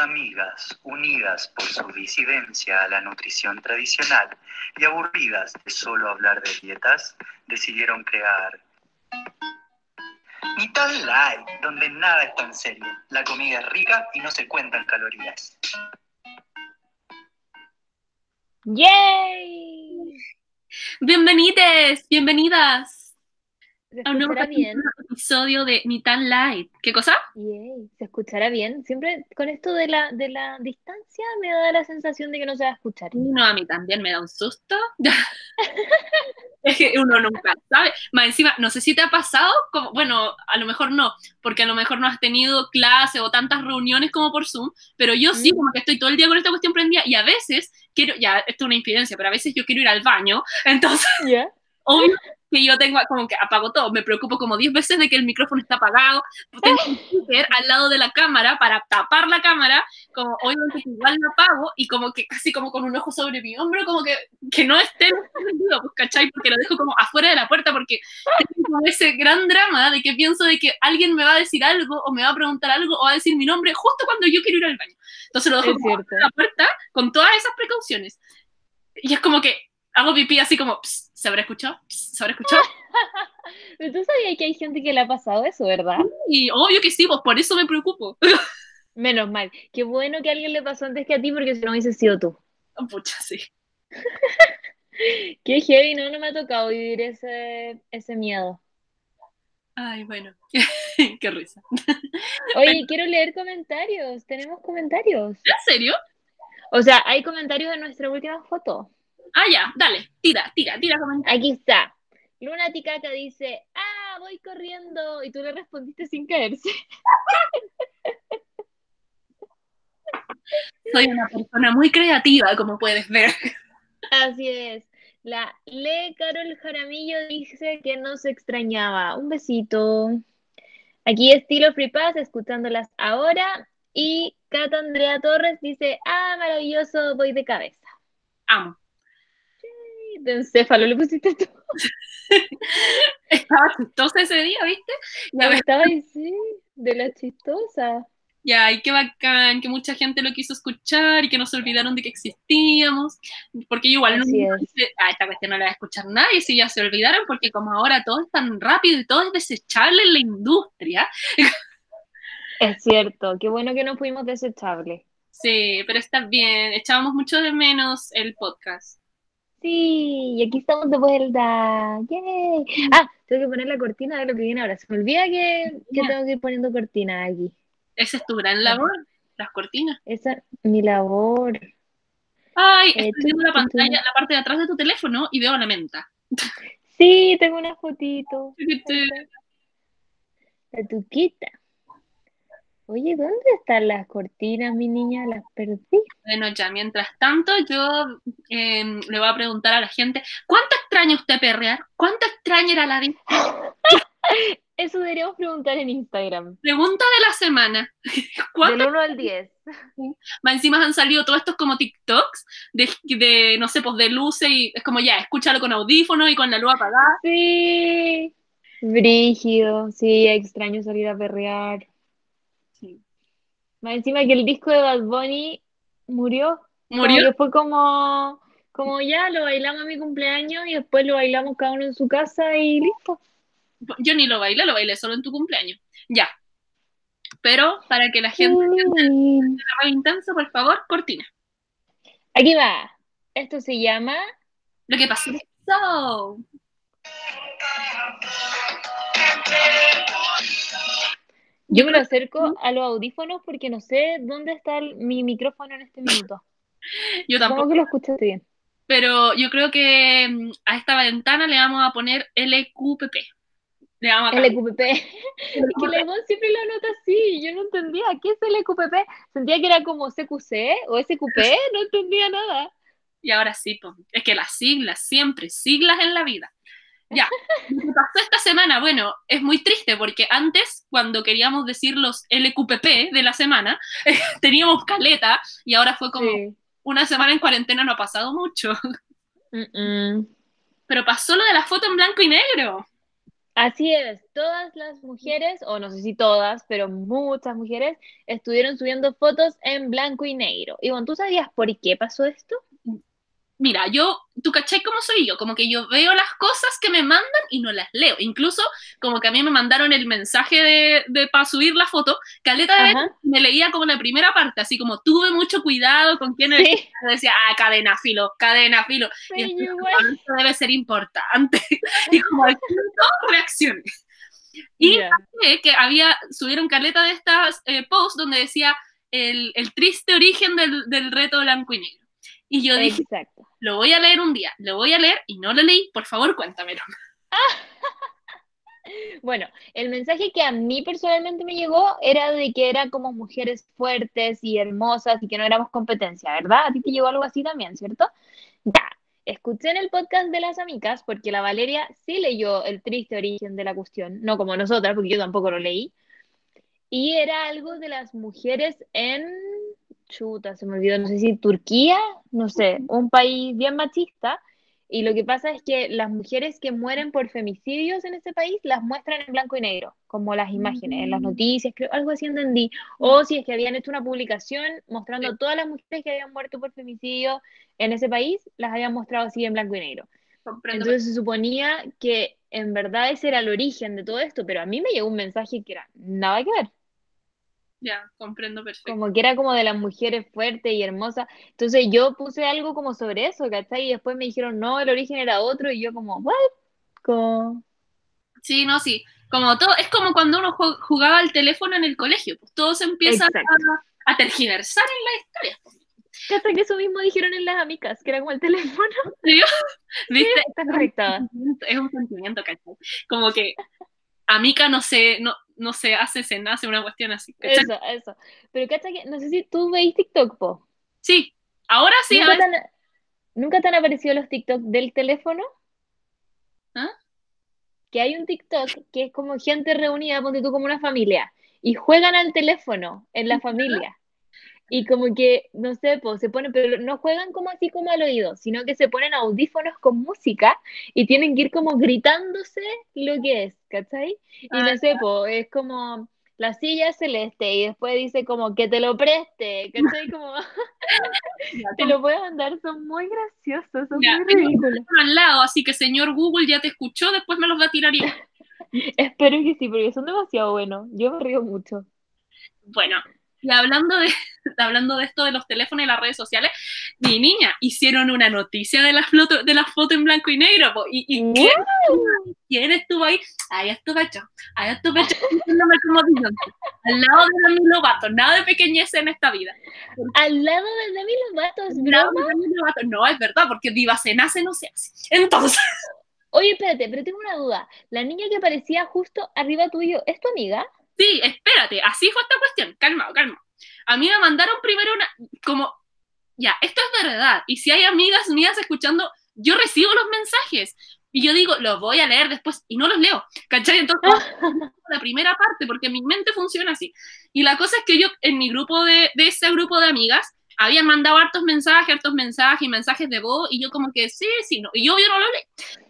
amigas, unidas por su disidencia a la nutrición tradicional y aburridas de solo hablar de dietas, decidieron crear Ni tan light, donde nada es tan serio. La comida es rica y no se cuentan calorías. ¡Yay! Bienvenides, bienvenidas ¿Se a un nuevo bien? Episodio de Ni tan light. ¿Qué cosa? Yay, ¿Se escuchará bien? Siempre con esto de la, de la distancia me da la sensación de que no se va a escuchar. No, a mí también me da un susto. es que uno nunca sabe. Más encima, no sé si te ha pasado, como, bueno, a lo mejor no, porque a lo mejor no has tenido clase o tantas reuniones como por Zoom, pero yo sí, Mm. como que estoy todo el día con esta cuestión prendida y a veces quiero, ya, esto es una infidencia, pero a veces yo quiero ir al baño, entonces ¿Ya? obvio que yo tengo como que apago todo, me preocupo como 10 veces de que el micrófono está apagado, tengo un speaker al lado de la cámara para tapar la cámara, como obviamente igual lo apago y como que casi como con un ojo sobre mi hombro, como que, que no esté encendido, pues, ¿cachai? Porque lo dejo como afuera de la puerta porque tengo como ese gran drama de que pienso de que alguien me va a decir algo o me va a preguntar algo o va a decir mi nombre justo cuando yo quiero ir al baño. Entonces lo dejo como cierto. la puerta con todas esas precauciones. Y es como que hago pipí así como, "Psst, ¿se habrá escuchado? Psst, ¿Se habrá escuchado? Pero tú sabías que hay gente que le ha pasado eso, ¿verdad? Y obvio que sí, pues por eso me preocupo. Menos mal. Qué bueno que a alguien le pasó antes que a ti porque si no hubiese sido tú. Pucha, sí. Qué heavy, no, no me ha tocado vivir ese, ese miedo. Ay, bueno. Qué risa. Oye, quiero leer comentarios. Tenemos comentarios. ¿En serio? O sea, hay comentarios de nuestra última foto. Ah, ya, dale, tira, tira, tira comentario. Aquí está. Luna Ticaca dice, ah, voy corriendo. Y tú le respondiste sin caerse. Soy una persona muy creativa, como puedes ver. Así es. La Le Carol Jaramillo dice que nos extrañaba. Un besito. Aquí estilo Free Pass, escuchándolas ahora. Y Cata Andrea Torres dice, ah, maravilloso, voy de cabeza. Amo. De encéfalo le pusiste tú. Estaba chistosa ese día, ¿viste? Ya, Estaba ahí, sí, de la chistosa. ya, y qué bacán, que mucha gente lo quiso escuchar y que no se olvidaron de que existíamos. Porque yo igual no Así es. dije, ah, esta cuestión no la va a escuchar nadie si ya se olvidaron, porque como ahora todo es tan rápido y todo es desechable en la industria. Es cierto, qué bueno que no fuimos desechables. Sí, pero está bien, echábamos mucho de menos el podcast. Sí, y aquí estamos de vuelta. ¡Yay! Ah, tengo que poner la cortina de lo que viene ahora. Se me olvida que, que tengo que ir poniendo cortina aquí. Esa es tu gran labor, las cortinas. Esa es mi labor. Ay, Eh, estoy viendo la pantalla, la parte de atrás de tu teléfono y veo la menta. Sí, tengo una fotito. La tuquita. Oye, ¿dónde están las cortinas, mi niña? Las perdí. Bueno, ya, mientras tanto, yo eh, le voy a preguntar a la gente, ¿cuánto extraña usted perrear? ¿Cuánto extraña ir a la di- Eso deberíamos preguntar en Instagram. Pregunta de la semana. ¿Cuánto? Del 1 al 10. Más encima han salido todos estos como TikToks de, de, no sé, pues de luces y es como ya, escúchalo con audífonos y con la luz apagada. Sí. Brígido. Sí, extraño salir a perrear. Más encima que el disco de Bad Bunny murió. Como Murió. que fue como, como ya lo bailamos a mi cumpleaños y después lo bailamos cada uno en su casa y listo. Yo ni lo bailé, lo bailé solo en tu cumpleaños. Ya. Pero para que la gente entienda intenso, por favor, cortina. Aquí va. Esto se llama Lo que pasó. So, Yo me lo acerco a los audífonos porque no sé dónde está el- mi micrófono en este minuto. yo tampoco. que lo escuchaste bien. Pero yo creo que mm, a esta ventana le vamos a poner LQPP. Le vamos a cambiar. LQPP. Es que Ivonne siempre lo anota así. Yo no entendía. ¿Qué es LQPP? Sentía que era como CQC o SQP. No entendía nada. Y ahora sí, pues, es que las siglas, siempre, siglas en la vida. Ya, lo que pasó esta semana, bueno, es muy triste porque antes, cuando queríamos decir los LQPP de la semana, teníamos caleta y ahora fue como Sí. una semana en cuarentena, no ha pasado mucho. Pero pasó lo de la foto en blanco y negro. Así es, todas las mujeres, o no sé si todas, pero muchas mujeres, estuvieron subiendo fotos en blanco y negro. Y bueno, ¿tú sabías por qué pasó esto? Mira, yo, tú caché cómo soy yo, como que yo veo las cosas que me mandan y no las leo. Incluso como que a mí me mandaron el mensaje de, de para subir la foto, caleta de me leía como la primera parte, así como tuve mucho cuidado con quién Sí, decía, ah, cadena filo, cadena filo. Sí, igual. esto debe ser importante. y como al minuto reaccioné. Y Ya, eh, que había, subieron caleta de estas eh, posts donde decía el, el triste origen del, del reto blanco y negro. Y yo dije, exacto. lo voy a leer un día, lo voy a leer y no lo leí, por favor cuéntamelo. Bueno, el mensaje que a mí personalmente me llegó era de que eran como mujeres fuertes y hermosas y que no éramos competencia, ¿verdad? A ti te llegó algo así también, ¿cierto? Ya, escuché en el podcast de las amigas porque la Valeria sí leyó el triste origen de la cuestión, no como nosotras, porque yo tampoco lo leí, y era algo de las mujeres en, chuta, se me olvidó, no sé si Turquía, no sé, un país bien machista. Y lo que pasa es que las mujeres que mueren por femicidios en ese país las muestran en blanco y negro, como las imágenes, en las Mm. noticias, creo, algo así entendí. O si es que habían hecho una publicación mostrando todas las mujeres que habían muerto por femicidio en ese país, las habían mostrado así en blanco y negro. Entonces se suponía que en verdad ese era el origen de todo esto, pero a mí me llegó un mensaje que era nada que ver. Ya, comprendo perfecto. como que era como de las mujeres fuertes y hermosas. Entonces yo puse algo como sobre eso, ¿cachai? Y después me dijeron, no, el origen era otro, y yo como, ¿what? Como, Sí, no, sí. Como todo, es como cuando uno ju- jugaba al teléfono en el colegio, pues todo se empieza a, a tergiversar en la historia. ¿cachai? Que eso mismo dijeron en las amigas, que era como el teléfono. ¿Viste? Está conectada. Es un sentimiento, ¿cachai? Como que Amica no se, no, no se hace, se nace una cuestión así. ¿cachai? Eso, eso. Pero ¿cachai? que No sé si tú veis TikTok, po. Sí, ahora sí, ¿Nunca te han, ¿nunca te han aparecido los TikTok del teléfono? ¿Ah? Que hay un TikTok que es como gente reunida, ponte tú como una familia, y juegan al teléfono en la familia. Y como que, no sé, pues se ponen, pero no juegan como así como al oído, sino que se ponen audífonos con música y tienen que ir como gritándose lo que es, ¿cachai? Y Ah, no sé, pues es como la silla es celeste y después dice como que te lo preste, ¿cachai? Como te lo puedes mandar, son muy graciosos, son Ya, muy ridículos. al lado, así que señor Google ya te escuchó, después me los va a tirar igual. Espero que sí, porque son demasiado buenos. Yo me río mucho. Bueno, y hablando de, hablando de esto de los teléfonos y las redes sociales, mi niña, hicieron una noticia de las fotos de las fotos en blanco y negro, po, y, y ¿quién, quién estuvo ahí? Ahí estuve yo, ahí estuve yo, diciéndome como al lado de Demi Lovato, nada de pequeñez en esta vida. Al lado de Demi Lovato, es broma. Demi Lovato, no, es verdad, porque diva se nace, no se hace. Entonces, Oye, espérate, pero tengo una duda. La niña que aparecía justo arriba tuyo, ¿es tu amiga? Sí, espérate, así fue esta cuestión. Calma, calma. A mí me mandaron primero una, como, ya, esto es verdad. Y si hay amigas mías escuchando, yo recibo los mensajes. Y yo digo, los voy a leer después y no los leo. ¿Cachai? Entonces, la primera parte, porque mi mente funciona así. Y la cosa es que yo, en mi grupo de, de ese grupo de amigas, habían mandado hartos mensajes, hartos mensajes y mensajes de voz, y yo como que sí, sí, no. Y yo, yo no lo leí.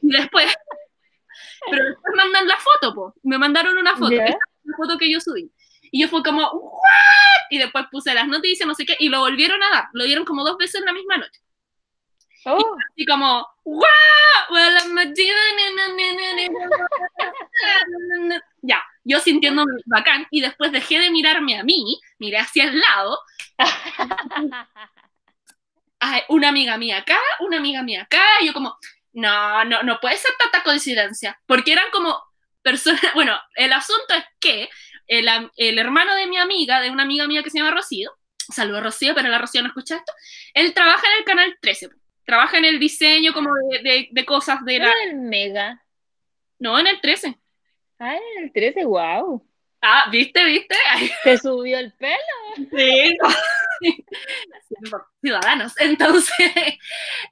Y después, pero después mandan la foto, po. Me mandaron una foto. ¿Ya? Esa es la foto que yo subí. Y yo fue como, ¿what? Y después puse las noticias, no sé qué, y lo volvieron a dar. Lo dieron como dos veces en la misma noche. Oh, Y como, ¡wow! Well, I'm a diva, na, na, na, na, na, na". Ya, yo sintiéndome bacán, y después dejé de mirarme a mí, miré hacia el lado, ay, una amiga mía acá, una amiga mía acá, y yo como, no, no, no puede ser tanta coincidencia, porque eran como bueno, el asunto es que el, el hermano de mi amiga, de una amiga mía que se llama Rocío, saludo Rocío, pero la Rocío no escucha esto, él trabaja en el canal 13, trabaja en el diseño como de, de- de cosas de la... Era el Mega. No, en el 13. Ah, en el 13, wow. Ah, ¿viste, viste? Te subió el pelo. Sí, no. Ciudadanos. Entonces,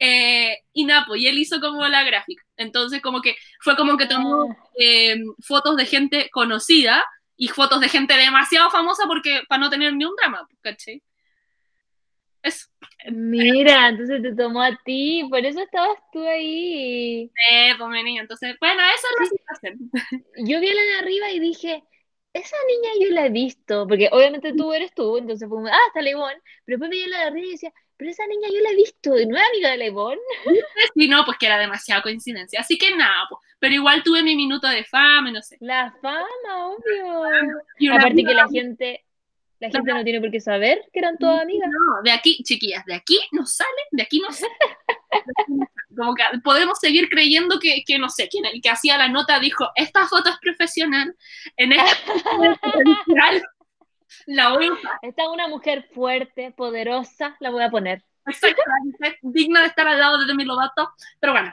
eh, y pues, y él hizo como la gráfica. Entonces, como que fue como que tomó eh, fotos de gente conocida y fotos de gente demasiado famosa porque para no tener ni un drama, pues, ¿cachai? Eso. Mira, entonces te tomó a ti, por eso estabas tú ahí. Eh, pues entonces, bueno, esa es la situación. Yo vi la de arriba y dije, esa niña yo la he visto, porque obviamente tú eres tú, entonces fue ah, está Leibón, pero después vi a la de arriba y decía, pero esa niña yo la he visto, ¿no es amiga de Leibón? Sí, no, pues que era demasiada coincidencia. Así que nada, pues, pero igual tuve mi minuto de fama, no sé. La fama, obvio. Y Aparte que la gente, la gente no tiene por qué saber que eran todas amigas. No, de aquí, chiquillas, de aquí no sale, de aquí no sale. Como que podemos seguir creyendo que, que no sé, quien el que hacía la nota dijo, esta foto es profesional, en esta la voy a usar. Esta es una mujer fuerte, poderosa, la voy a poner. Exactamente, digna de estar al lado de Demi Lovato, pero bueno.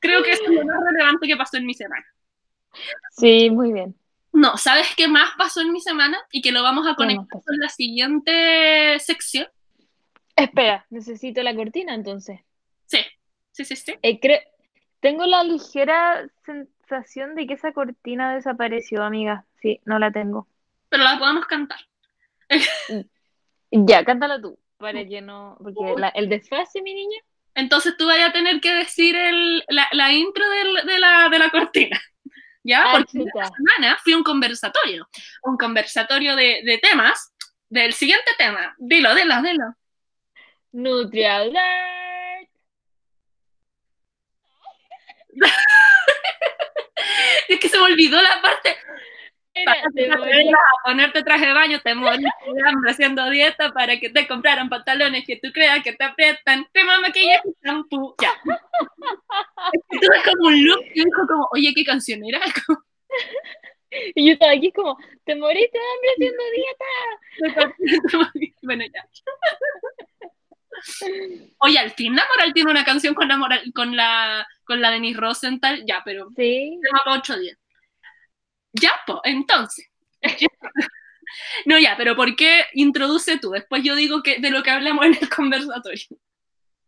Creo que es lo más relevante que pasó en mi semana. Sí, muy bien. No, ¿sabes qué más pasó en mi semana? Y que lo vamos a ¿Qué conectar con la siguiente sección. Espera, necesito la cortina entonces. Sí, sí, sí, sí. Eh, Tengo la ligera sensación de que esa cortina desapareció, amiga. Sí, no la tengo. Pero la podemos cantar. Ya, cántala tú, para que no... Porque la- el desfase, mi niña. Entonces tú vayas a tener que decir el- la, la intro del- de, la, de la cortina. ¿Ya? Ah, Porque chuta. esta semana fui a un conversatorio. Un conversatorio de, de temas. Del siguiente tema. Dilo, dilo, dilo. NutriAlert. Es que se me olvidó la parte. Era, te que te a ponerte traje de baño, te moriste de hambre haciendo dieta para que te compraran pantalones que tú creas que te aprietan, crema, maquillaje, shampoo, ya. Es que tú ves como un look y dijo como, oye, ¿qué canción era? Y yo estaba aquí como, te moriste de hambre haciendo dieta. bueno, ya. Oye, al fin la Moral tiene una canción con la Moral, con la, con la Denise Rosenthal, ya, pero Sí. tema para otro día. Ya, pues, entonces. No, ya, pero ¿por qué introduce tú? Después yo digo que de lo que hablamos en el conversatorio.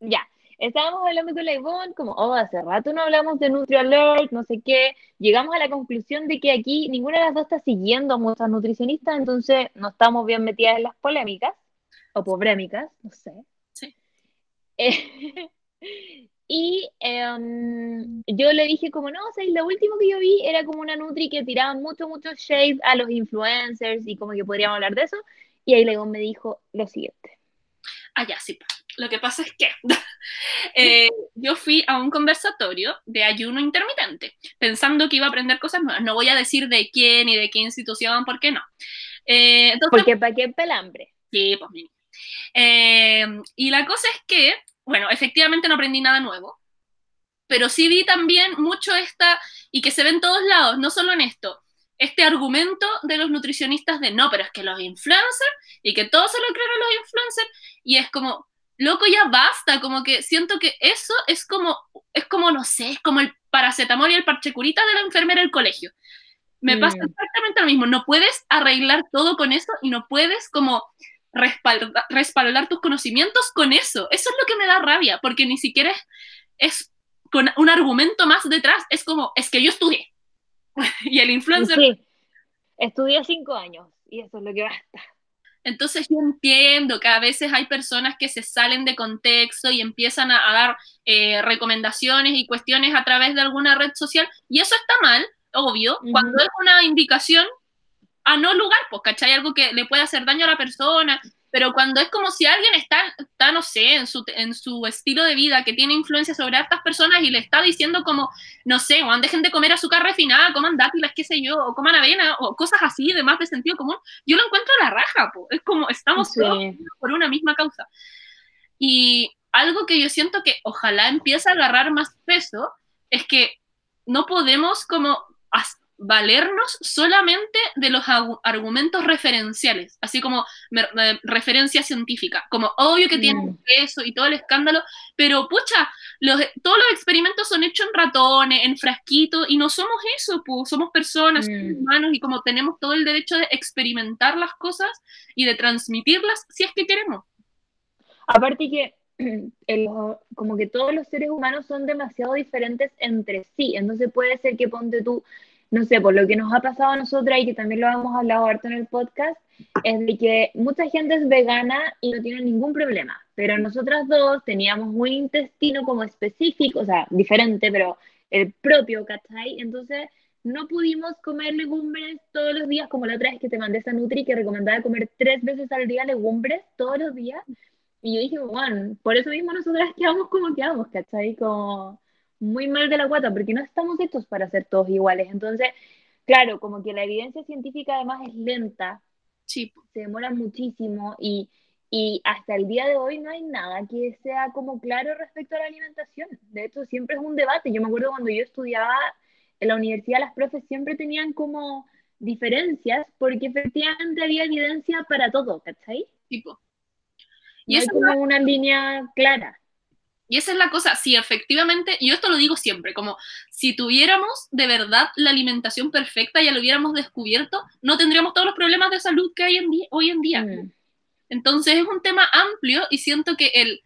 Ya, estábamos hablando con la Ivonne, como, oh, hace rato no hablamos de NutriAlert, no sé qué. Llegamos a la conclusión de que aquí ninguna de las dos está siguiendo a muchas nutricionistas, entonces no estamos bien metidas en las polémicas, o pobrémicas, no sé. Eh, y em, yo le dije como, no, o sea, lo último que yo vi era como una Nutri que tiraba mucho, mucho shade a los influencers y como que podríamos hablar de eso. Y ahí Ivonne me dijo lo siguiente. Ah, ya, sí. Lo que pasa es que eh, yo fui a un conversatorio de ayuno intermitente, pensando que iba a aprender cosas nuevas. No voy a decir de quién y de qué institución, porque no. Eh, entonces, Porque para qué pelambre. Sí, pues mira. Eh, y la cosa es que, bueno, efectivamente no aprendí nada nuevo, pero sí vi también mucho esta, y que se ve en todos lados, no solo en esto, este argumento de los nutricionistas de no, pero es que los influencers, y que todos se lo creen a los influencers, y es como, loco, ya basta, como que siento que eso es como, es como, no sé, es como el paracetamol y el parche curita de la enfermera del colegio. Me Mm. pasa exactamente lo mismo, no puedes arreglar todo con eso y no puedes como respaldar, respaldar tus conocimientos con eso. Eso es lo que me da rabia, porque ni siquiera es, es con un argumento más detrás, es como, es que yo estudié. y el influencer Sí, estudié cinco años y eso es lo que basta. Entonces yo entiendo que a veces hay personas que se salen de contexto y empiezan a, a dar eh, recomendaciones y cuestiones a través de alguna red social y eso está mal, obvio, cuando es una indicación a no lugar, pues, ¿cachai? Algo que le puede hacer daño a la persona, pero cuando es como si alguien está, está no sé, en su, en su estilo de vida, que tiene influencia sobre estas personas y le está diciendo como, no sé, o dejen de comer azúcar refinada, coman dátiles, qué sé yo, o coman avena, o cosas así de más de sentido común, yo lo encuentro a la raja, po. es como estamos Sí. todos por una misma causa. Y algo que yo siento que ojalá empiece a agarrar más peso es que no podemos como valernos solamente de los argumentos referenciales, así como me- me- referencia científica, como obvio que tiene Mm. peso y todo el escándalo, pero pucha, los, todos los experimentos son hechos en ratones, en frasquitos, y no somos eso, pues, somos personas, Mm. somos humanos, y como tenemos todo el derecho de experimentar las cosas y de transmitirlas si es que queremos. Aparte que el- como que todos los seres humanos son demasiado diferentes entre sí, entonces puede ser que ponte tú, no sé, por lo que nos ha pasado a nosotras y que también lo hemos hablado harto en el podcast, es de que mucha gente es vegana y no tiene ningún problema, pero nosotras dos teníamos un intestino como específico, o sea, diferente, pero el propio, ¿cachai? Entonces no pudimos comer legumbres todos los días, como la otra vez que te mandé esa Nutri que recomendaba comer tres veces al día legumbres todos los días. Y yo dije, bueno, por eso mismo nosotras quedamos como quedamos, ¿cachai? Como muy mal de la guata, porque no estamos hechos para ser todos iguales. Entonces, claro, como que la evidencia científica además es lenta, Sí, se demora muchísimo y, y hasta el día de hoy no hay nada que sea como claro respecto a la alimentación. De hecho, siempre es un debate. Yo me acuerdo cuando yo estudiaba en la universidad, las profes siempre tenían como diferencias porque efectivamente había evidencia para todo, ¿cachai? tipo. Y hay como una línea clara. Y esa es la cosa, si efectivamente, y yo esto lo digo siempre, como si tuviéramos de verdad la alimentación perfecta, ya lo hubiéramos descubierto, no tendríamos todos los problemas de salud que hay en hoy en día. Mm. Entonces es un tema amplio y siento que el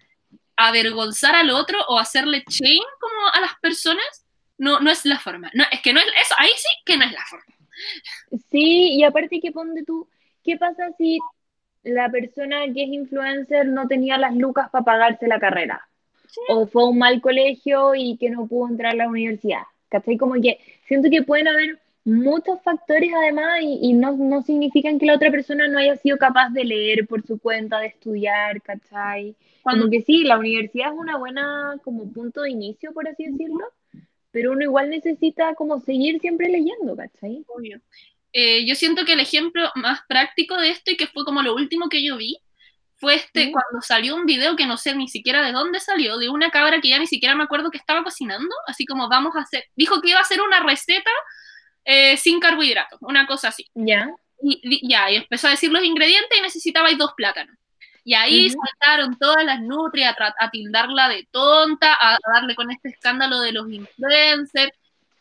avergonzar al otro o hacerle shame como a las personas no, no es la forma. No, es que no es eso, ahí sí que no es la forma. Sí, y aparte que ponte tú, ¿qué pasa si la persona que es influencer no tenía las lucas para pagarse la carrera? O fue a un mal colegio y que no pudo entrar a la universidad. ¿Cachai? Como que siento que pueden haber muchos factores además y, y no, no significan que la otra persona no haya sido capaz de leer por su cuenta, de estudiar, ¿cachai? Cuando, que sí, la universidad es una buena como punto de inicio, por así decirlo, pero uno igual necesita como seguir siempre leyendo, ¿cachai? obvio. Eh, yo siento que el ejemplo más práctico de esto y que fue como lo último que yo vi fue este cuando salió un video que no sé ni siquiera de dónde salió, de una cabra que ya ni siquiera me acuerdo que estaba cocinando, así como vamos a hacer, dijo que iba a hacer una receta eh, sin carbohidratos, una cosa así. ¿Ya? Y, y- ya, y empezó a decir los ingredientes y necesitabais dos plátanos. Y ahí saltaron todas las nutrias a, a tildarla de tonta, a, a darle con este escándalo de los influencers.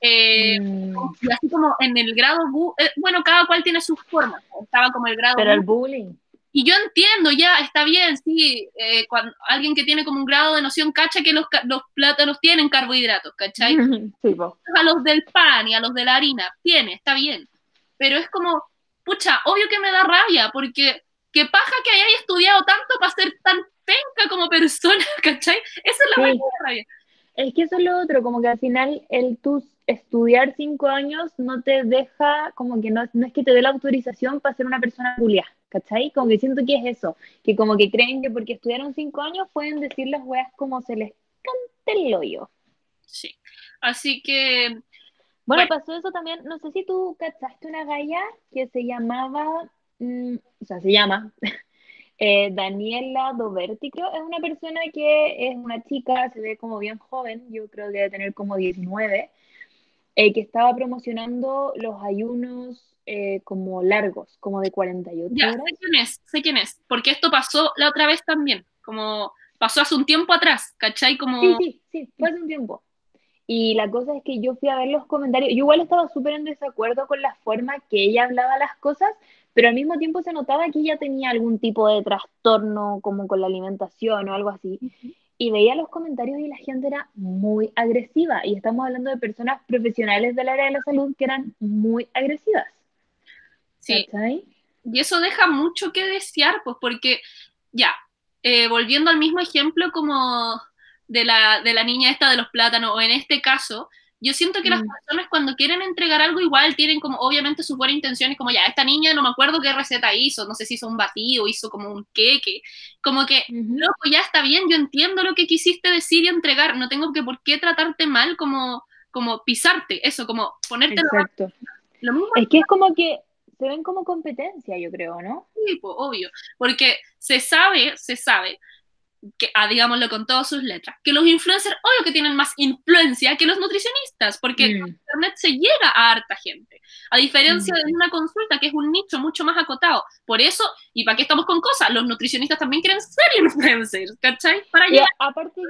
eh, Mm, y así como en el grado, eh, bueno, cada cual tiene sus formas. Estaba como el grado. pero el bu- bullying. Y yo entiendo, ya, está bien, sí, eh, cuando alguien que tiene como un grado de noción cacha que los, los plátanos tienen carbohidratos, ¿cachai? Sí, a los del pan y a los de la harina, tiene, está bien. Pero es como, pucha, obvio que me da rabia, porque qué paja que hayáis estudiado tanto para ser tan penca como persona, ¿cachai? Esa es la Sí. rabia. Es que eso es lo otro, como que al final el tú estudiar cinco años no te deja, como que no, no es que te dé la autorización para ser una persona culia, ¿cachai? Como que siento que es eso, que como que creen que porque estudiaron cinco años pueden decir las weas como se les cante el hoyo. Sí. Así que, Bueno, Bueno. pasó eso también, no sé si tú cachaste una galla que se llamaba, mm, o sea, se llama eh, Daniela Doberti, creo, es una persona que es una chica, se ve como bien joven, yo creo que debe tener como 19, eh, que estaba promocionando los ayunos eh, como largos, como de 48 ya, horas. sé quién es, sé quién es, porque esto pasó la otra vez también, como pasó hace un tiempo atrás, ¿cachai? Como, Sí, sí, sí, fue hace un tiempo. Y la cosa es que yo fui a ver los comentarios. Yo igual estaba súper en desacuerdo con la forma que ella hablaba las cosas, pero al mismo tiempo se notaba que ella tenía algún tipo de trastorno como con la alimentación o algo así. Y veía los comentarios y la gente era muy agresiva. Y estamos hablando de personas profesionales del área de la salud que eran muy agresivas. Sí, ¿Cachai? Y eso deja mucho que desear, pues porque, ya, eh, volviendo al mismo ejemplo como de la, de la niña esta de los plátanos, o en este caso, yo siento que las Mm. personas cuando quieren entregar algo igual tienen como obviamente sus buenas intenciones, como ya, esta niña no me acuerdo qué receta hizo, no sé si hizo un batido, hizo como un queque, como que, loco, ya está bien, yo entiendo lo que quisiste decir y entregar, no tengo que por qué tratarte mal como, como pisarte, eso, como ponerte lo, Exacto. lo mismo Es que es como que se ven como competencia, yo creo, ¿no? tipo, obvio, porque se sabe, se sabe, que, ah, digámoslo con todas sus letras, que los influencers, obvio que tienen más influencia que los nutricionistas, porque Mm. Internet se llega a harta gente, a diferencia Mm. de una consulta que es un nicho mucho más acotado. Por eso, ¿y para qué estamos con cosas? Los nutricionistas también quieren ser influencers, ¿cachai? Para Y llegar. aparte que,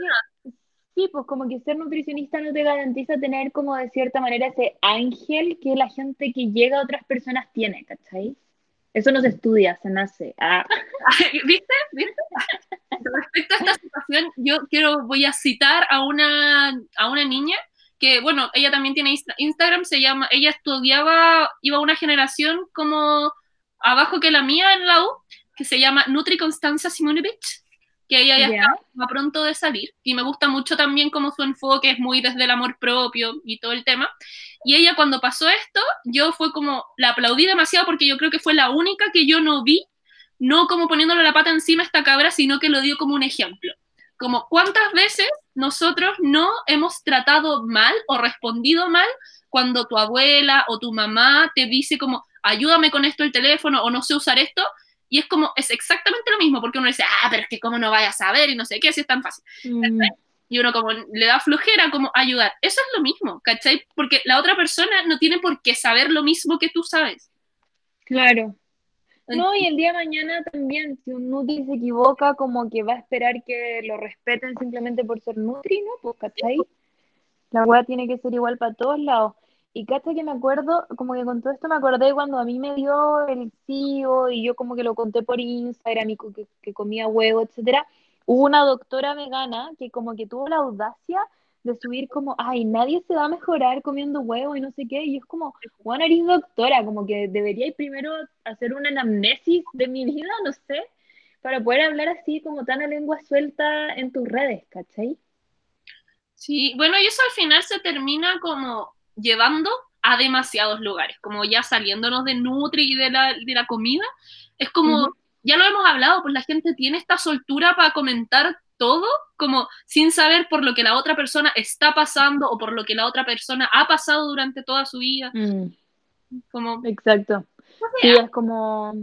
sí, pues como que ser nutricionista no te garantiza tener como de cierta manera ese ángel que la gente que llega a otras personas tiene, ¿cachai? Eso no se estudia, se nace. Ah, ¿Viste? ¿Viste? Respecto a esta situación, yo quiero, voy a citar a una, a una niña que bueno, ella también tiene Instagram, se llama, ella estudiaba, iba a una generación como abajo que la mía en la U, que se llama Nutri Constanza Simonovich, que ella ya está a pronto de salir, y me gusta mucho también como su enfoque es muy desde el amor propio y todo el tema. Y ella cuando pasó esto, yo fue como, la aplaudí demasiado porque yo creo que fue la única que yo no vi, no como poniéndole la pata encima a esta cabra, sino que lo dio como un ejemplo. Como cuántas veces nosotros no hemos tratado mal o respondido mal cuando tu abuela o tu mamá te dice como, ayúdame con esto el teléfono o no sé usar esto, y es como, es exactamente lo mismo, porque uno dice, ah, pero es que cómo no vaya a saber y no sé qué, si es tan fácil. Mm. Y uno como le da flojera como ayudar. Eso es lo mismo, ¿cachai? Porque la otra persona no tiene por qué saber lo mismo que tú sabes. Claro. No, y el día de mañana también, si un Nutri se equivoca, como que va a esperar que lo respeten simplemente por ser Nutri, ¿no? Pues, ¿cachai? La weá tiene que ser igual para todos lados. Y cacha que me acuerdo, como que con todo esto me acordé cuando a mí me dio el tío y yo como que lo conté por Instagram y que, que comía huevo, etcétera. Hubo una doctora vegana que como que tuvo la audacia de subir como, ay, nadie se va a mejorar comiendo huevo y no sé qué, y es como, bueno, eres doctora, como que deberíais primero hacer una anamnesis de mi vida, no sé, para poder hablar así como tan a lengua suelta en tus redes, ¿cachai? Sí, bueno, y eso al final se termina como llevando a demasiados lugares, como ya saliéndonos de Nutri y de la, de la comida, es como, ya lo hemos hablado, pues la gente tiene esta soltura para comentar todo, como sin saber por lo que la otra persona está pasando o por lo que la otra persona ha pasado durante toda su vida. Mm. Como, Exacto. Sí, es como,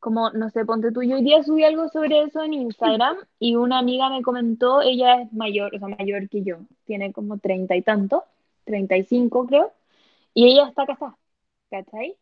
como, no sé, ponte tú, yo hoy día subí algo sobre eso en Instagram y una amiga me comentó, ella es mayor, o sea, mayor que yo, tiene como treinta y tanto, treinta y cinco creo, y ella está casada, ¿cachai?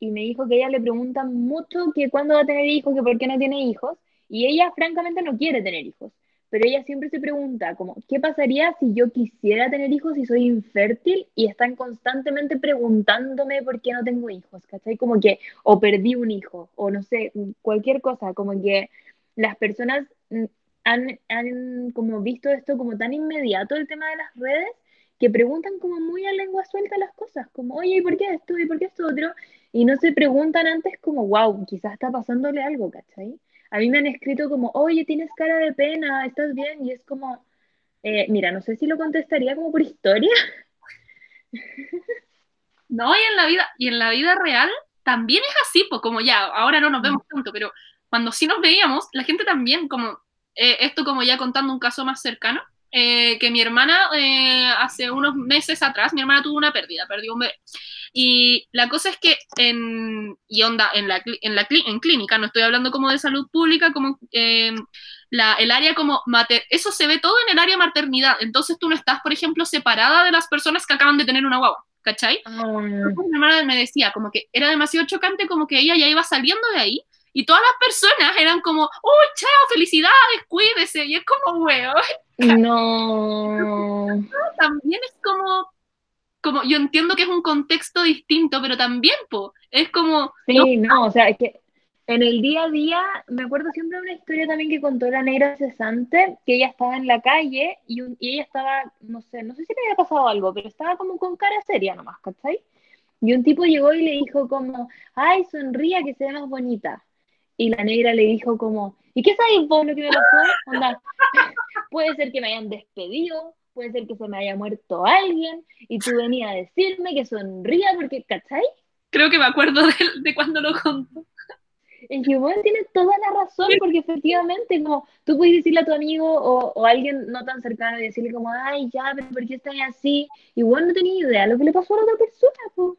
Y me dijo que ella le preguntan mucho que cuándo va a tener hijos, que por qué no tiene hijos, y ella francamente no quiere tener hijos pero ella siempre se pregunta como, ¿qué pasaría si yo quisiera tener hijos y soy infértil y están constantemente preguntándome por qué no tengo hijos? ¿Cachai? Como que, o perdí un hijo, o no sé, cualquier cosa, como que las personas mm, han, han como visto esto como tan inmediato el tema de las redes que preguntan como muy a lengua suelta las cosas, como, oye, ¿y por qué esto? ¿y por qué esto otro? Y no se preguntan antes como, wow, quizás está pasándole algo, ¿cachai? A mí me han escrito como, oye, tienes cara de pena, ¿estás bien? Y es como, eh, mira, no sé si lo contestaría como por historia. No, y en la vida, y en la vida real también es así, pues como ya, ahora no nos vemos mm. tanto, pero cuando sí nos veíamos, la gente también, como, eh, esto como ya contando un caso más cercano, eh, que mi hermana hace unos meses atrás, mi hermana tuvo una pérdida, perdió un bebé. Y la cosa es que en, y onda, en, la, en, la, en clínica, no estoy hablando como de salud pública, como eh, la, el área como, mater, eso se ve todo en el área maternidad, entonces tú no estás, por ejemplo, separada de las personas que acaban de tener una guagua, ¿cachai? Ah. Mi hermana me decía como que era demasiado chocante, como que ella ya iba saliendo de ahí, y todas las personas eran como, ¡oh, chao, felicidades, cuídese! Y es como, weón. No. También es como, como yo entiendo que es un contexto distinto, pero también, po, es como... Sí, no, o sea, es que en el día a día, me acuerdo siempre de una historia también que contó la negra cesante, que ella estaba en la calle y, ella estaba, no sé, no sé si le había pasado algo, pero estaba como con cara seria nomás, ¿cachai? Y un tipo llegó y le dijo como, ay, sonría que se ve más bonita. Y la negra le dijo como, ¿y qué sabes vos lo que me pasó? Onda, puede ser que me hayan despedido, puede ser que se me haya muerto alguien y tú venías a decirme que sonría porque, ¿cachai? Creo que me acuerdo de, de cuando lo contó. El que bueno tiene toda la razón, porque efectivamente, como tú puedes decirle a tu amigo o, o a alguien no tan cercano y decirle como, ay, ya, pero ¿por qué estás así? Y bueno, no tenía idea de lo que le pasó a la otra persona, pues.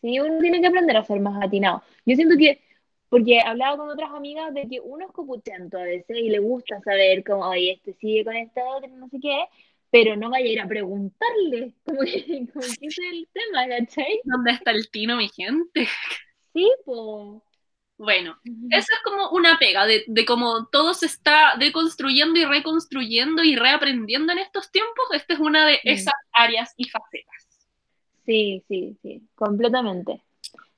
Sí, uno tiene que aprender a ser más atinado. Yo siento que porque hablaba con otras amigas de que uno es copuchento a veces y le gusta saber cómo, oye, este sigue con esta otra, no sé qué, pero no vaya a ir a preguntarle, como que, como que es el tema, ¿cachai? ¿Dónde está el tino, mi gente? Sí, pues. Bueno, eso es como una pega de, de cómo todo se está deconstruyendo y reconstruyendo y reaprendiendo en estos tiempos. Esta es una de esas áreas y facetas. Sí, sí, sí, completamente.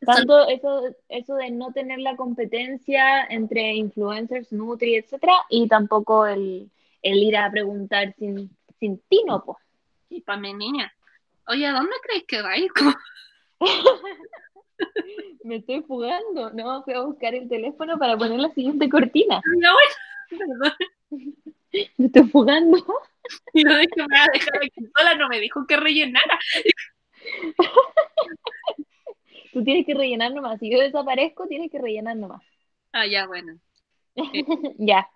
Tanto eso, eso de no tener la competencia entre influencers, Nutri, etcétera, y tampoco el, ir a preguntar sin, sin tino, Disculpame, niña. Oye, ¿a dónde crees que va a ir? Como- Me estoy fugando. No, fui a buscar el teléfono para poner la siguiente cortina. Bueno, perdón. Me estoy fugando. Y no que me va a dejar aquí sola, no me dijo que rellenara. Tú tienes que rellenar nomás. Si yo desaparezco, tienes que rellenar nomás. Ah, ya, bueno. Ya,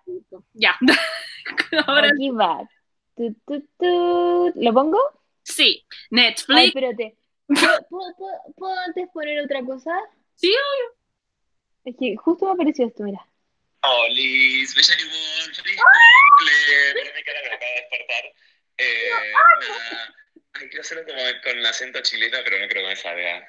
Ya. Ahora aquí va. Tu, tu, tu. ¿Lo pongo? sí, Ay, Netflix. espérate. ¿Puedo, puedo- puedo- puedo antes poner otra cosa? Sí, Es que justo me apareció esto, mira. Olis, Bella Limón, feliz cumple. Mi cara, me acaba de despertar. Eh, nada. Ay, quiero hacerlo como con acento chileno, pero no creo que me salga.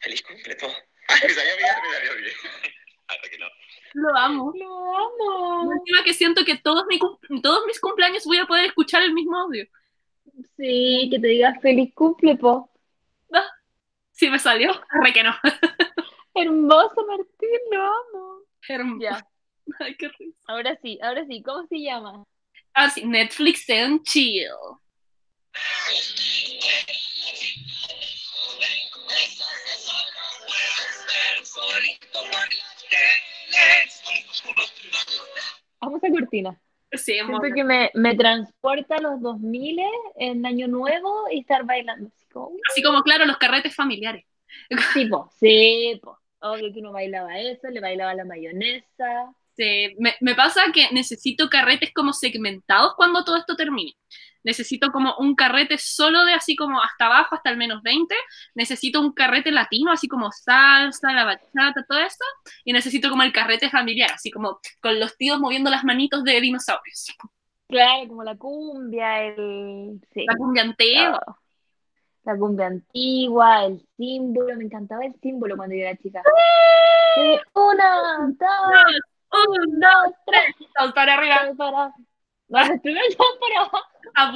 Feliz cumple, todo. Ay, me salió bien, me salió bien. Hasta que no. lo amo. Lo amo. Encima que siento que todos, mi cum- todos mis cumpleaños voy a poder escuchar el mismo audio. Sí, que te digas feliz cumple, po. Sí me salió. Re que no. Hermoso, Martín, lo amo. Hermoso. Ya, Ay, qué risa. ahora sí, ahora sí. ¿Cómo se llama? Ah, sí, Netflix and chill. Vamos a cortina. Sí, Siento que me, me transporta a los 2000 en Año Nuevo y estar bailando. Así como, Así como, claro, los carretes familiares. sí, po, sí, po. Obvio que uno bailaba eso, le bailaba la mayonesa. Sí, me, me pasa que necesito carretes como segmentados cuando todo esto termine. Necesito como un carrete solo de así como hasta abajo, hasta el menos 20. Necesito un carrete latino, así como salsa, la bachata, todo eso. Y necesito como el carrete familiar, así como con los tíos moviendo las manitos de dinosaurios. Claro, como la cumbia, el... Sí. La cumbia antigua. La cumbia antigua, el símbolo, me encantaba el símbolo cuando yo era chica. Sí, Una, dos, Un, dos, tres, para arriba. para. No, para abajo. Ah.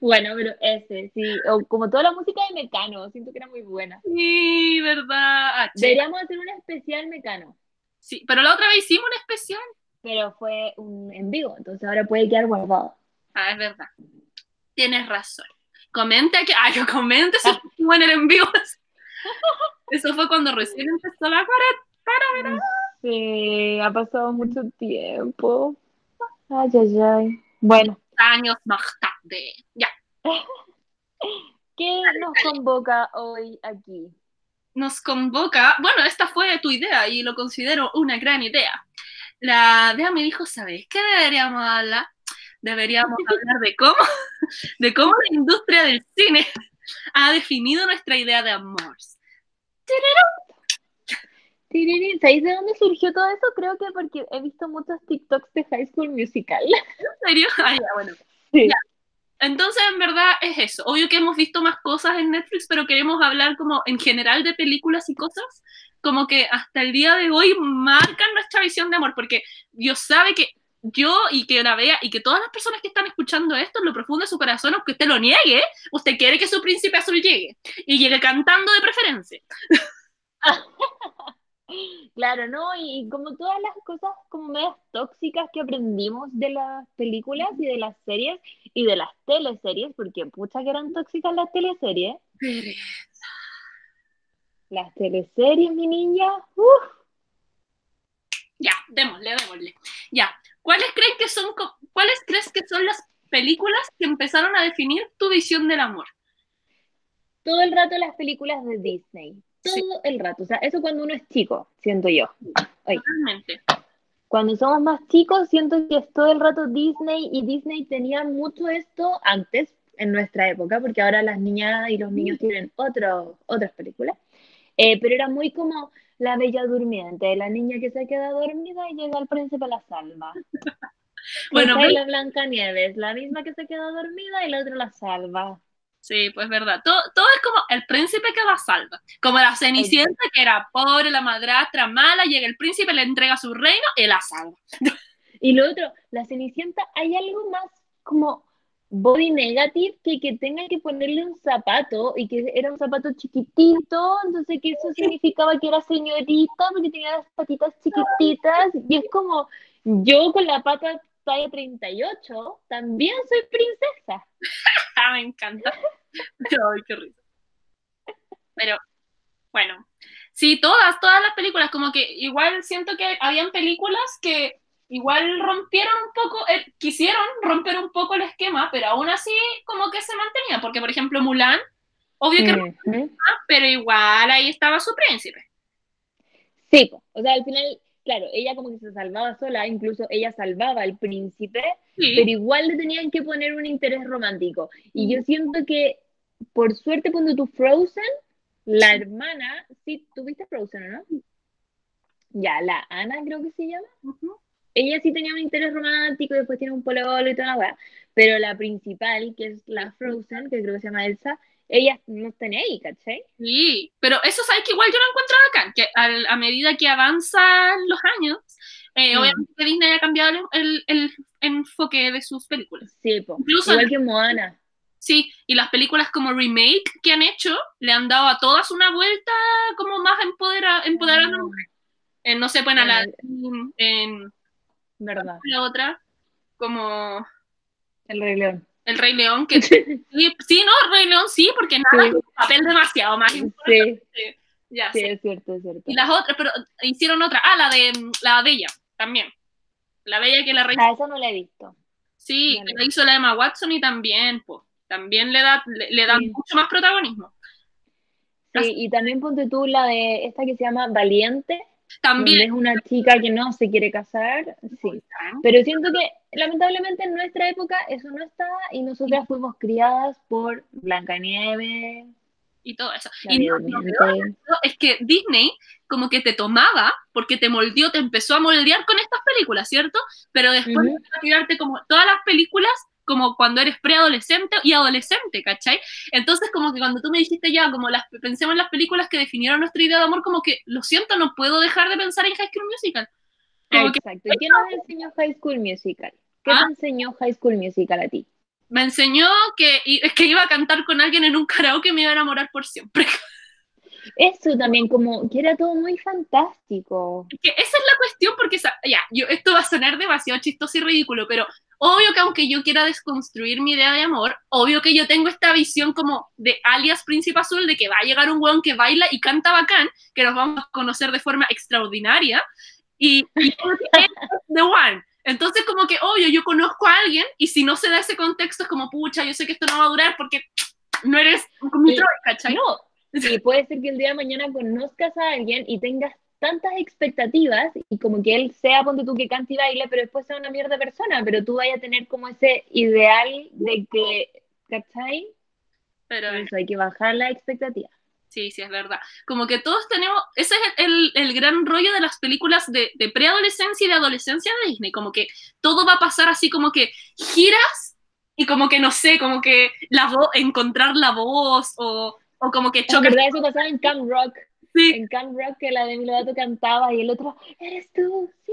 Bueno, pero ese, sí, o como toda la música de Mecano, siento que era muy buena. Sí, verdad. Ah. Deberíamos hacer un especial Mecano, Sí, pero la otra vez hicimos un especial. pero fue un en vivo, entonces ahora puede quedar guardado. Ah, es verdad. Tienes razón. Comente que. Ah, que comente si estuvo en el en vivo. Eso fue cuando recién empezó la cuarentena. Sí, ha pasado mucho tiempo. Ay, ay, ay. Bueno, Años más tarde. Ya. ¿qué nos convoca hoy aquí? Nos convoca. Bueno, esta fue tu idea y lo considero una gran idea. La idea me dijo: ¿Sabes qué deberíamos hablar? Deberíamos hablar de cómo, de cómo la industria del cine ha definido nuestra idea de amor. Tirirín, ¿Sabéis de dónde surgió todo eso? Creo que porque he visto muchos TikToks de High School Musical. ¿En serio? Ah, ya, bueno. Sí. Ya. Entonces, en verdad, es eso. Obvio que hemos visto más cosas en Netflix, pero queremos hablar como en general de películas y cosas, como que hasta el día de hoy marcan nuestra visión de amor, porque Dios sabe que yo y que la vea y que todas las personas que están escuchando esto, en lo profundo de su corazón, aunque usted lo niegue, usted quiere que su príncipe azul llegue y llegue cantando de preferencia. Claro, ¿no? Y, y como todas las cosas como medias tóxicas que aprendimos de las películas y de las series y de las teleseries, porque pucha que eran tóxicas las teleseries. Las teleseries, mi niña. uf. Ya, démosle, démosle. Ya, ¿cuáles crees que son, cuáles crees que son las películas que empezaron a definir tu visión del amor? todo el rato las películas de Disney. Todo Sí. el rato. O sea, eso cuando uno es chico, siento yo. Totalmente. Cuando somos más chicos, siento que es todo el rato Disney y Disney tenía mucho esto antes, en nuestra época, porque ahora las niñas y los niños tienen otro, otras películas. Eh, pero era muy como la bella durmiente, la niña que se queda dormida y llega el príncipe la salva. Bueno, Esa y pues- la Blanca Nieves, la misma que se queda dormida y la otra la salva. Sí, pues verdad. Todo, todo es como el príncipe que la salva. Como la Cenicienta, que era pobre, la madrastra mala, llega el príncipe, le entrega su reino y la salva. Y lo otro, la Cenicienta, hay algo más como body negative que que tenga que ponerle un zapato y que era un zapato chiquitito, entonces que eso significaba que era señorita porque tenía las patitas chiquititas y es como yo con la pata talla 38, también soy princesa. Ah, me encanta. Ay, qué risa. Pero, bueno. Sí, todas, todas las películas, como que igual siento que habían películas que igual rompieron un poco, eh, quisieron romper un poco el esquema, pero aún así como que se mantenía, porque por ejemplo Mulan, obvio que Ujú. pero igual ahí estaba su príncipe. Sí, o sea, al final, claro, ella como que se salvaba sola, incluso ella salvaba al príncipe, Sí, pero igual le tenían que poner un interés romántico. Y yo siento que, por suerte, cuando tú Frozen, la hermana, sí, ¿tuviste Frozen o no? Ya, la Ana creo que se llama. Ella sí tenía un interés romántico y después tiene un pololo y toda la weá. Pero la principal, que es la Frozen, que creo que se llama Elsa, ella no está ni ahí, ¿cachai? Sí, pero eso sabes que igual yo lo encuentro bacán, que al- a medida que avanzan los años, eh, Mm. obviamente Disney ha cambiado el, el- enfoque de sus películas. Sí, po. Incluso- Igual que Moana. Sí, y las películas como remake que han hecho le han dado a todas una vuelta como más empodera, empoderada. Ah, En, no sé, pues en Bueno, Aladdin, en verdad. la otra, como El Rey León. El Rey León, que sí, sí, no, Rey León sí, porque nada, Sí. es un papel demasiado más importante. Sí, Ya, sí, es cierto, es cierto. Y las otras, pero hicieron otra. Ah, la de la Bella, también. La Bella que la reina. Ah, esa no la he visto. Sí, no, la hizo la Emma Watson y también, pues, también le da, le, le mucho más protagonismo. Sí, y también ponte tú la de esta que se llama Valiente, También. es una chica que no se quiere casar. Sí. Pero siento que lamentablemente en nuestra época eso no estaba y nosotras fuimos criadas por Blancanieves, Y todo eso. Y no, es que Disney como que te tomaba, porque te moldeó, te empezó a moldear con estas películas, ¿cierto? Pero después a tirarte como todas las películas como cuando eres preadolescente y adolescente, ¿cachai? Entonces como que cuando tú me dijiste ya, como las, pensemos en las películas que definieron nuestra idea de amor, como que, lo siento, no puedo dejar de pensar en High School Musical. Como que Exacto. ¿Y qué nos enseñó High School Musical? ¿Qué Ah. te enseñó High School Musical a ti? me enseñó que, que iba a cantar con alguien en un karaoke y me iba a enamorar por siempre. Eso también, como que era todo muy fantástico. que esa es la cuestión, porque ya, yo, esto va a sonar demasiado chistoso y ridículo, pero obvio que aunque yo quiera desconstruir mi idea de amor, obvio que yo tengo esta visión como de alias Príncipe Azul, de que va a llegar un weón que baila y canta bacán, que nos vamos a conocer de forma extraordinaria, y, y the one. Entonces, como que, obvio, yo conozco a alguien, y si no se da ese contexto, es como, pucha, yo sé que esto no va a durar porque no eres mi Sí. Troy, ¿cachai? No, y puede ser que el día de mañana conozcas a alguien y tengas tantas expectativas y como que él sea, ponte tú que cante y baile, pero después sea una mierda persona, pero tú vayas a tener como ese ideal de que, ¿cachai? Pero, Por eso hay que bajar la expectativa. Sí, sí, es verdad. Como que todos tenemos, ese es el, el gran rollo de las películas de, de preadolescencia y de adolescencia de Disney, como que todo va a pasar así como que giras y como que no sé, como que la voz, encontrar la voz o, o como que En chocas. verdad eso pasaba en Camp Rock, Sí, en Camp Rock que la Demi Lovato cantaba y el otro, eres tú, sí,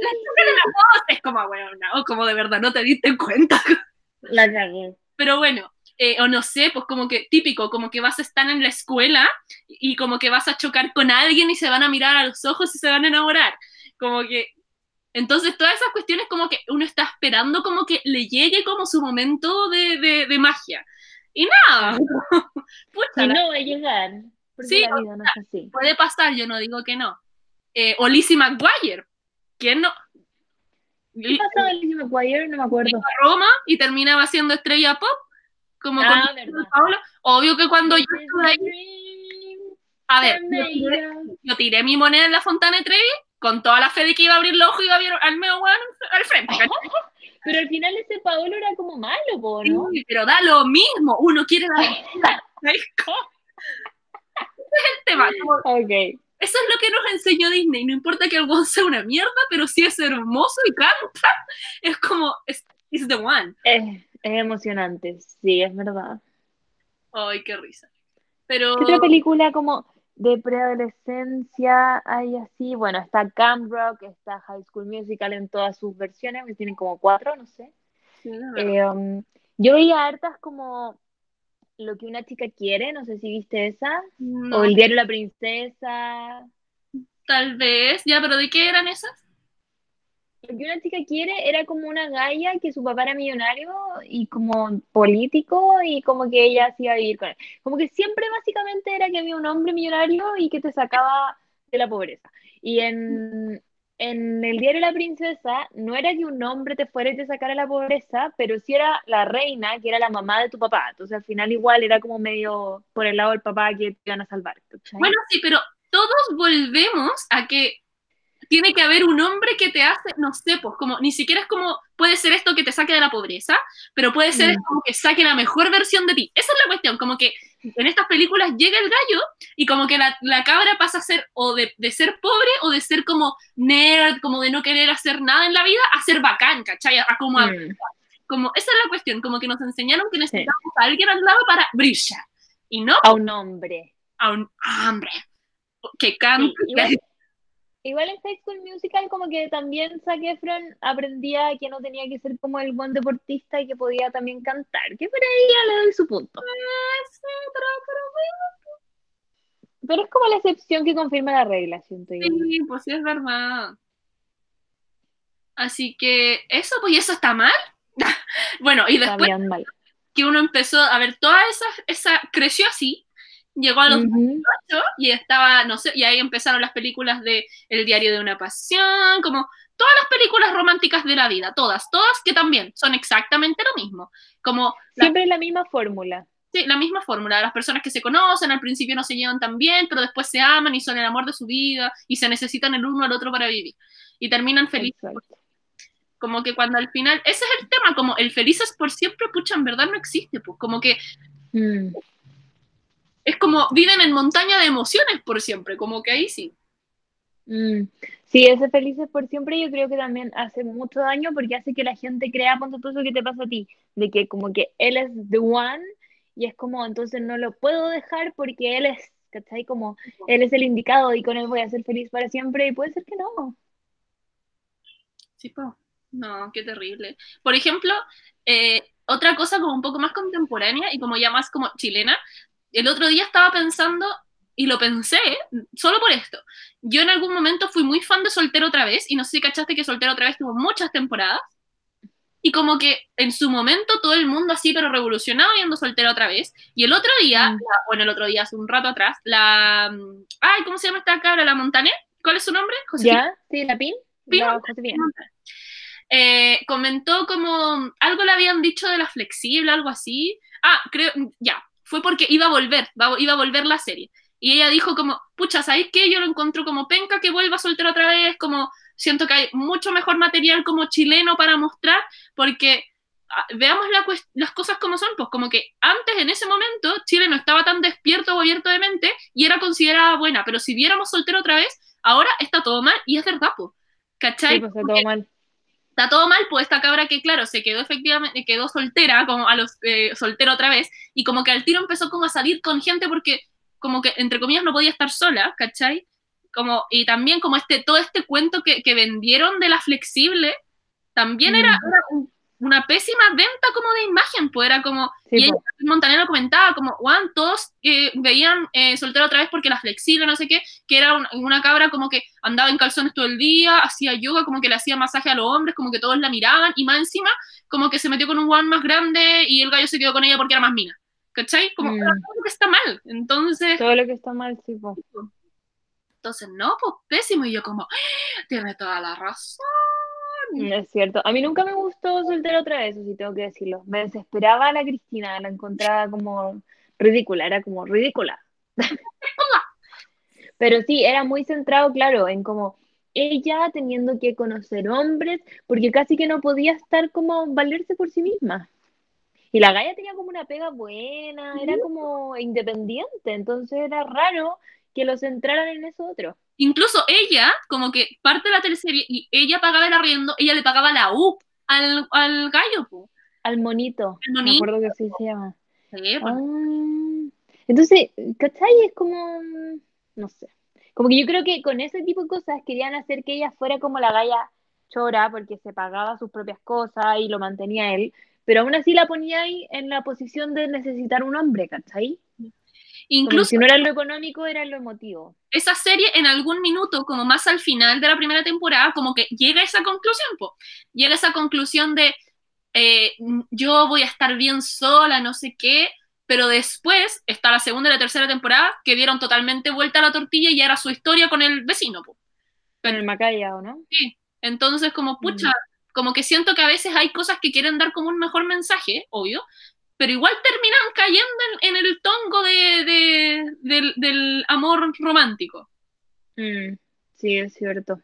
es como, bueno, no, como de verdad no te diste cuenta. la cagué. Pero bueno, eh, o no sé, pues como que típico, como que vas a estar en la escuela y como que vas a chocar con alguien y se van a mirar a los ojos y se van a enamorar. Como que. Entonces, todas esas cuestiones, como que uno está esperando como que le llegue como su momento de, de, de magia. Y nada, pucha, Y la- no va a llegar, porque Sí, la vida no es así. puede pasar, yo no digo que no. Eh, o Lizzie McGuire, ¿quién no? ¿Qué pasaba en Lizzie McGuire? No me acuerdo. A Roma y terminaba siendo estrella pop, como Ah, con. Paolo. Obvio que cuando yo estuve ahí, a ver, yo yo tiré mi moneda en la Fontana de Trevi con toda la fe de que iba a abrir los ojos y iba a ver al medio weón al frente. Pero al final ese Paolo era como malo, ¿no? Sí, pero da lo mismo, uno quiere dar. Es el tema. como-. Eso es lo que nos enseñó Disney. No importa que el weón sea una mierda, pero si es hermoso y canta, es como, es is the one. Es, es emocionante, sí, es verdad. Ay, qué risa. Pero. ¿Qué otra película como de preadolescencia hay así? Bueno, está Camp Rock, está High School Musical en todas sus versiones, que tienen como cuatro, no sé. Sí, es verdad. Eh, um, yo veía hartas como Lo que una chica quiere, no sé si viste esa, No, o El diario la princesa. tal vez. Ya, pero ¿de qué eran esas? lo que una chica quiere era como una galla que su papá era millonario y como político y como que ella se iba a vivir con él. Como que siempre básicamente era que había un hombre millonario y que te sacaba de la pobreza. Y en, en el diario La Princesa no era que un hombre te fuera y te sacara la pobreza, pero sí era la reina, que era la mamá de tu papá. Entonces al final igual era como medio por el lado del papá que te iban a salvar. Bueno, sí, pero todos volvemos a que tiene que haber un hombre que te hace, no sé, pues como, ni siquiera es como, puede ser esto que te saque de la pobreza, pero puede ser Mm. como que saque la mejor versión de ti. Esa es la cuestión, como que en estas películas llega el gallo y como que la, la cabra pasa a ser o de, de ser pobre o de ser como nerd, como de no querer hacer nada en la vida, a ser bacán, ¿cachai? A como, a- Mm. como esa es la cuestión, como que nos enseñaron que necesitamos a alguien al lado para brillar. Y no A un hombre. a un hombre que cante. Sí, igual, en High School Musical como que también Zac Efron aprendía que no tenía que ser como el buen deportista y que podía también cantar, que por ahí ya le doy su punto. Pero es como la excepción que confirma la regla, siento yo. Sí, pues sí, es verdad. Así que eso, pues, ¿y eso está mal? bueno, y después mal. que uno empezó a ver toda esa, esa, creció así, llegó a los Ujú. ocho y estaba, no sé, y ahí empezaron las películas de El diario de una pasión, como todas las películas románticas de la vida, todas, todas que también son exactamente lo mismo, como la, Siempre es la misma fórmula. sí, la misma fórmula, las personas que se conocen, al principio no se llevan tan bien, pero después se aman y son el amor de su vida y se necesitan el uno al otro para vivir y terminan felices. Exacto. Como que cuando al final, ese es el tema, como el felices por siempre, pucha, en verdad no existe, pues como que Mm. Es como viven en montaña de emociones por siempre, como que ahí sí. Mm. Sí, ese felices por siempre yo creo que también hace mucho daño porque hace que la gente crea, ponte tú eso que te pasa a ti, de que como que él es the one y es como, entonces no lo puedo dejar porque él es, ¿cachai? Como él es el indicado y con él voy a ser feliz para siempre y puede ser que no. Sí, po. No, qué terrible. Por ejemplo, eh, otra cosa como un poco más contemporánea y como ya más como chilena, el otro día estaba pensando, y lo pensé, solo por esto. Yo en algún momento fui muy fan de Soltero otra vez, y no sé si cachaste que Soltero otra vez tuvo muchas temporadas, y como que en su momento todo el mundo así, pero revolucionado viendo Soltero otra vez, y el otro día, Mm. la- bueno, el otro día, hace un rato atrás, la... Ay, ¿cómo se llama esta cabra? ¿La Montaner? ¿Cuál es su nombre? Josefina. ¿Ya? ¿Sí? ¿La PIN? Pin. Josefina. Eh, comentó como algo le habían dicho de la flexible, algo así. Ah, creo, ya, fue porque iba a volver, iba a volver la serie. Y ella dijo como, pucha, ¿sabéis qué? Yo lo encuentro como penca que vuelva a soltero otra vez, como siento que hay mucho mejor material como chileno para mostrar, porque ah, veamos la las cosas como son, pues como que antes en ese momento Chile no estaba tan despierto o abierto de mente y era considerada buena, pero si viéramos soltero otra vez, ahora está todo mal y es verdad, pues. ¿Cachai? Sí, pues está todo mal. Está todo mal, pues esta cabra que, claro, se quedó efectivamente, quedó soltera, como a los eh, soltero otra vez, y como que al tiro empezó como a salir con gente porque, como que, entre comillas, no podía estar sola, ¿cachai? Como, y también como este, todo este cuento que, que vendieron de la flexible, también era, Mm. era un- una pésima venta como de imagen, pues era como, Sí, y ella, pues. Montaner lo comentaba, como, Juan, todos eh, veían eh, soltero otra vez porque la flexible, no sé qué, que era un- una cabra como que andaba en calzones todo el día, hacía yoga, como que le hacía masaje a los hombres, como que todos la miraban, y más encima, como que se metió con un Juan más grande y el gallo se quedó con ella porque era más mina. ¿Cachai? Como Mm. era algo que está mal. Entonces, Todo lo que está mal, sí, pues. entonces no, pues pésimo. Y yo como, "Ah, tiene toda la razón. Es cierto. A mí nunca me gustó soltero otra vez, eso sí tengo que decirlo. Me desesperaba a la Cristina, la encontraba como ridícula, era como ridícula. Pero sí, era muy centrado, claro, en como ella teniendo que conocer hombres, porque casi que no podía estar como valerse por sí misma. Y la Gaia tenía como una pega buena, era como independiente, entonces era raro que lo centraran en eso otro. Incluso ella, como que parte de la teleserie, y ella pagaba el arriendo, ella le pagaba la U al, al gallo, pues. Al monito, me monito. acuerdo que así se llama. Sí. Ah, entonces, ¿cachai? Es como, no sé, como que yo creo que con ese tipo de cosas querían hacer que ella fuera como la galla chora porque se pagaba sus propias cosas y lo mantenía él, pero aún así la ponía ahí en la posición de necesitar un hombre, ¿cachai? Incluso si no era lo económico, era lo emotivo. esa serie en algún minuto, como más al final de la primera temporada, como que llega a esa conclusión, po. llega a esa conclusión de eh, yo voy a estar bien sola, no sé qué, pero después está la segunda y la tercera temporada que dieron totalmente vuelta a la tortilla y era su historia con el vecino. po. Con el Macaya, ¿o no? Sí. Entonces, como, pucha, como que siento que a veces hay cosas que quieren dar como un mejor mensaje, obvio, pero igual terminan cayendo en, en el tongo de, de- del, del amor romántico. Mm, sí, es cierto.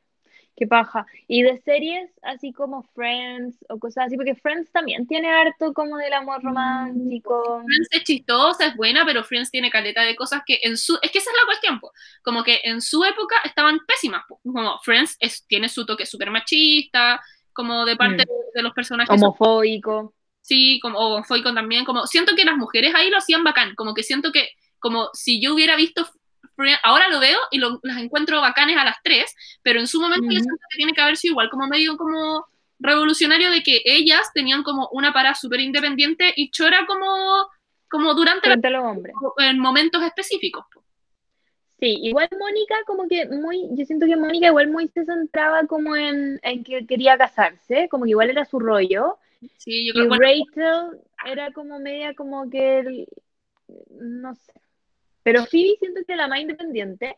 Qué paja. Y de series así como Friends o cosas así, porque Friends también tiene harto como del amor romántico. Friends es chistosa, es buena, pero Friends tiene caleta de cosas que en su... Es que esa es la cuestión, po. como que en su época estaban pésimas. po. Como Friends es, tiene su toque súper machista, como de parte Mm. de, de los personajes. Homofóbico. Sí, como o Foicon también, como siento que las mujeres ahí lo hacían bacán, como que siento que como si yo hubiera visto ahora lo veo y lo- las encuentro bacanes a las tres, pero en su momento yo Ujú. siento que tiene que haber sido igual como medio como revolucionario de que ellas tenían como una parada súper independiente y chora como como durante la- frente a los hombres. en momentos específicos. Sí, igual Mónica como que muy, yo siento que Mónica igual muy se centraba como en, en que quería casarse, como que igual era su rollo. Sí, yo Y bueno, Rachel era como media como que, el- no sé. Pero Phoebe siento que era la más independiente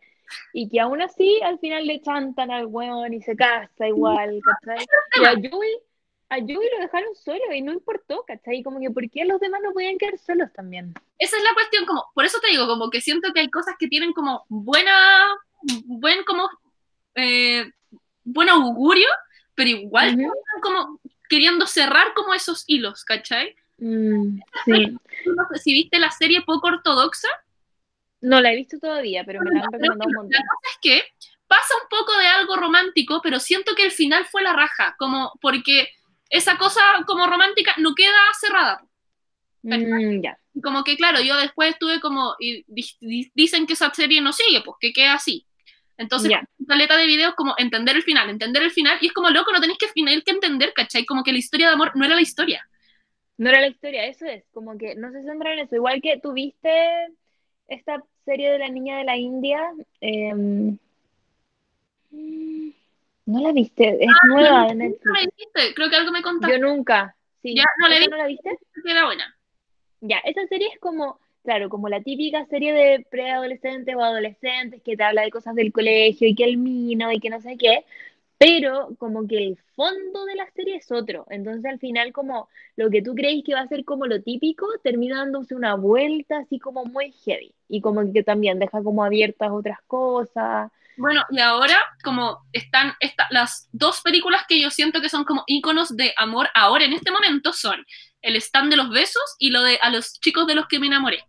y que aún así al final le chantan al weón y se casa igual, ¿cachai? Y a Joey, a Joey lo dejaron solo y no importó, ¿cachai? Como que ¿por qué los demás no podían quedar solos también? esa es la cuestión, como, por eso te digo, como que siento que hay cosas que tienen como buena, buen como, eh, buen augurio, pero igual Ujú. están como queriendo cerrar como esos hilos, ¿cachai? Mm, sí. Si viste la serie poco ortodoxa, No la he visto todavía, pero me la han recomendado un montón. La cosa es que pasa un poco de algo romántico, pero siento que el final fue la raja, como porque esa cosa como romántica no queda cerrada. Mm, ya. Como que, claro, yo después estuve como, y di- di- dicen que esa serie no sigue, pues que queda así. Entonces, Ya. con caleta de videos como entender el final, entender el final, y es como loco, no tenéis que final que entender, ¿cachai? Como que la historia de amor no era la historia. No era la historia, eso es, como que no se centra en eso. Igual que tuviste esta serie de la niña de la India. em, no la viste, es nueva de ¿Nunca me Netflix. Creo que algo me contaste Yo nunca. Sí. Ya, no la ¿Esa vi. ¿No la viste? que era buena. Ya, esa serie es como, claro, como la típica serie de preadolescentes o adolescentes que te habla de cosas del colegio y que el mino y que no sé qué, pero como que el fondo de la serie es otro. Entonces al final como lo que tú crees que va a ser como lo típico, termina dándose una vuelta así como muy heavy y como que también deja como abiertas otras cosas. Bueno, y ahora, como están esta- las dos películas que yo siento que son como íconos de amor ahora en este momento son El stand de los besos y lo de A los chicos de los que me enamoré.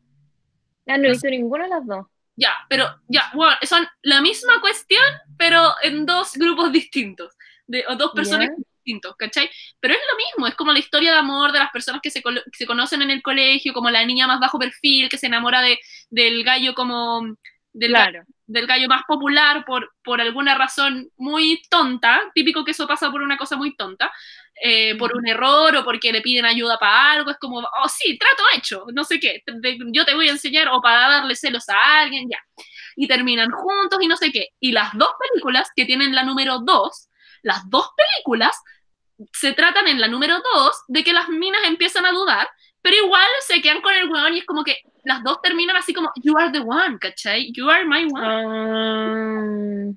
Ah, no he visto ninguna de las dos. Ya, pero ya, bueno, son la misma cuestión, pero en dos grupos distintos, de, o dos personas Ya. distintos, ¿cachai? Pero es lo mismo, es como la historia de amor de las personas que se, que se conocen en el colegio, como la niña más bajo perfil, que se enamora de, del gallo como... Del, Claro. del gallo más popular por, por alguna razón muy tonta, típico que eso pasa por una cosa muy tonta, eh, por un error o porque le piden ayuda para algo, es como, oh sí, trato hecho, no sé qué, te- yo te voy a enseñar o para darle celos a alguien, ya. Y terminan juntos y no sé qué. Y las dos películas que tienen la número dos, las dos películas se tratan en la número dos de que las minas empiezan a dudar, pero igual se quedan con el weón y es como que las dos terminan así como, you are the one, ¿cachai? You are my one. Ah,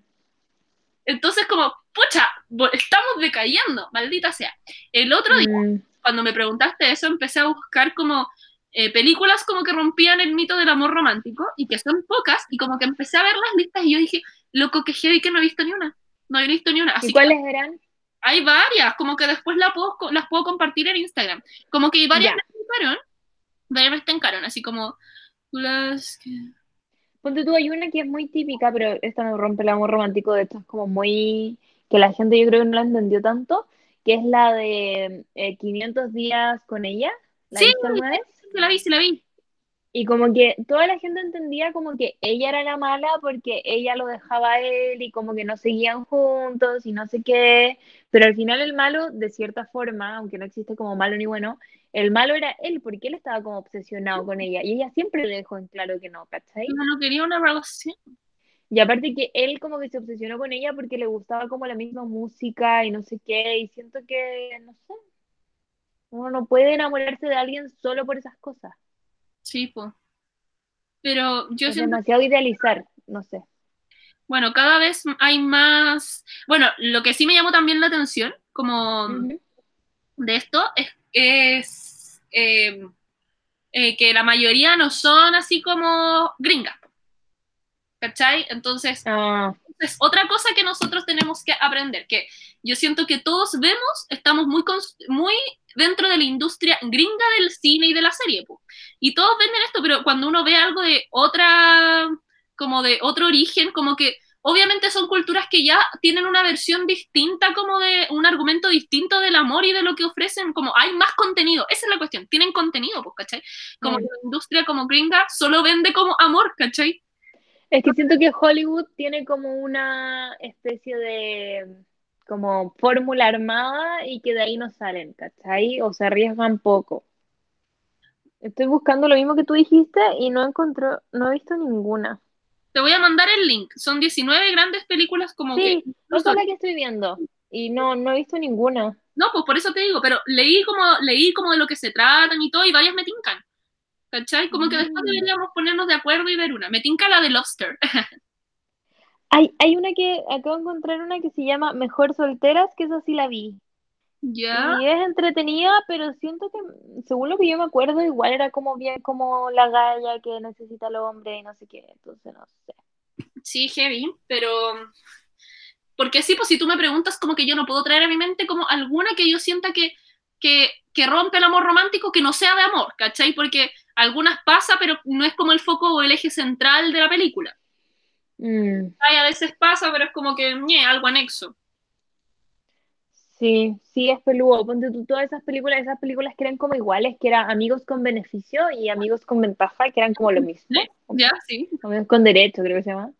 Entonces como, pucha, estamos decayendo, maldita sea. El otro día, mm, cuando me preguntaste eso, empecé a buscar como eh, películas como que rompían el mito del amor romántico y que son pocas y como que empecé a ver las listas y yo dije, loco, que heavy que no he visto ni una. No he visto ni una. Así ¿Y que cuáles eran? hay varias, como que después la puedo, las puedo compartir en Instagram. Como que varias me estancaron, varias me estancaron, así como las que... Ponte tú, hay una que es muy típica, pero esta no rompe el amor romántico, de hecho es como muy, que la gente yo creo que no la entendió tanto, que es la de eh, 500 días con ella, ¿la Sí. alguna vez? Sí, la vi, sí la vi. Y como que toda la gente entendía como que ella era la mala porque ella lo dejaba a él y como que no seguían juntos y no sé qué, pero al final el malo, de cierta forma, aunque no existe como malo ni bueno, el malo era él, porque él estaba como obsesionado con ella, y ella siempre le dejó en claro que no, ¿cachai? No, no quería una relación. Y aparte que él como que se obsesionó con ella porque le gustaba como la misma música y no sé qué, y siento que, no sé, uno no puede enamorarse de alguien solo por esas cosas. Sí, pues. Pero yo Es siento demasiado idealizar, no sé. Bueno, cada vez hay más. Bueno, lo que sí me llamó también la atención, como de esto, es, es, eh, eh, que la mayoría no son así como gringas. ¿Cachai? Entonces, Ah, es otra cosa que nosotros tenemos que aprender, que yo siento que todos vemos, estamos muy, muy dentro de la industria gringa del cine y de la serie, po. y todos venden esto, pero cuando uno ve algo de otra, como de otro origen, como que obviamente son culturas que ya tienen una versión distinta, como de un argumento distinto del amor y de lo que ofrecen, como hay más contenido, esa es la cuestión, tienen contenido, pues, ¿cachai? Como Mm. que la industria como gringa solo vende como amor, ¿cachai? Es que siento que Hollywood tiene como una especie de como fórmula armada y que de ahí no salen, ¿cachai? O se arriesgan poco. Estoy buscando lo mismo que tú dijiste y no encontró, no he visto ninguna. Te voy a mandar el link. Son 19 grandes películas como que... Sí, esa es la que estoy viendo y no, no he visto ninguna. No, pues por eso te digo, pero leí como, leí como de lo que se tratan y todo, y varias me tincan. ¿Cachai? Como que después Mm. deberíamos ponernos de acuerdo y ver una. Me tinca la de Lobster. Hay, hay una que, acabo de encontrar una que se llama Mejor Solteras, que esa sí la vi. ¿Ya? Y es entretenida, pero siento que, según lo que yo me acuerdo, igual era como bien como la galla que necesita el hombre y no sé qué, entonces no sé. Sí, heavy, pero... Porque sí, pues si tú me preguntas, como que yo no puedo traer a mi mente como alguna que yo sienta que, que, que rompe el amor romántico que no sea de amor, ¿cachai? Porque algunas pasa, pero no es como el foco o el eje central de la película. Mm, Ay, a veces pasa, pero es como que, ñe, algo anexo. sí, sí es peludo. Ponte tú todas esas películas, esas películas que eran como iguales, que eran amigos con beneficio y amigos con ventaja, que eran como lo mismo. ¿Ya? Sí. Amigos con derecho, creo que se llama.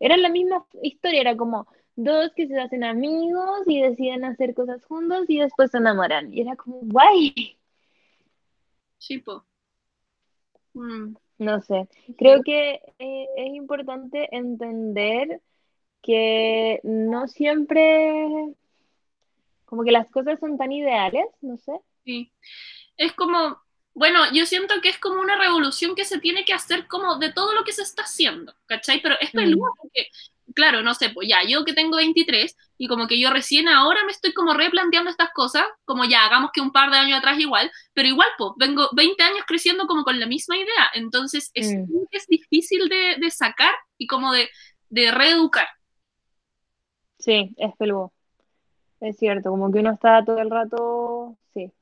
Eran la misma historia, era como dos que se hacen amigos y deciden hacer cosas juntos y después se enamoran. Y era como, guay. Sí, po. Mm, No sé, creo que eh, es importante entender que no siempre, como que las cosas son tan ideales, no sé. sí. Es como, bueno, yo siento que es como una revolución que se tiene que hacer como de todo lo que se está haciendo, ¿cachai? Pero es peludo porque, claro, no sé, pues ya, yo que tengo 23 y como que yo recién ahora me estoy como replanteando estas cosas, como ya, hagamos que un par de años atrás igual, pero igual, pues, vengo 20 años creciendo como con la misma idea, entonces es, Mm. es difícil de, de sacar y como de, de reeducar. Sí, es peludo. Es cierto, como que uno está todo el rato, sí.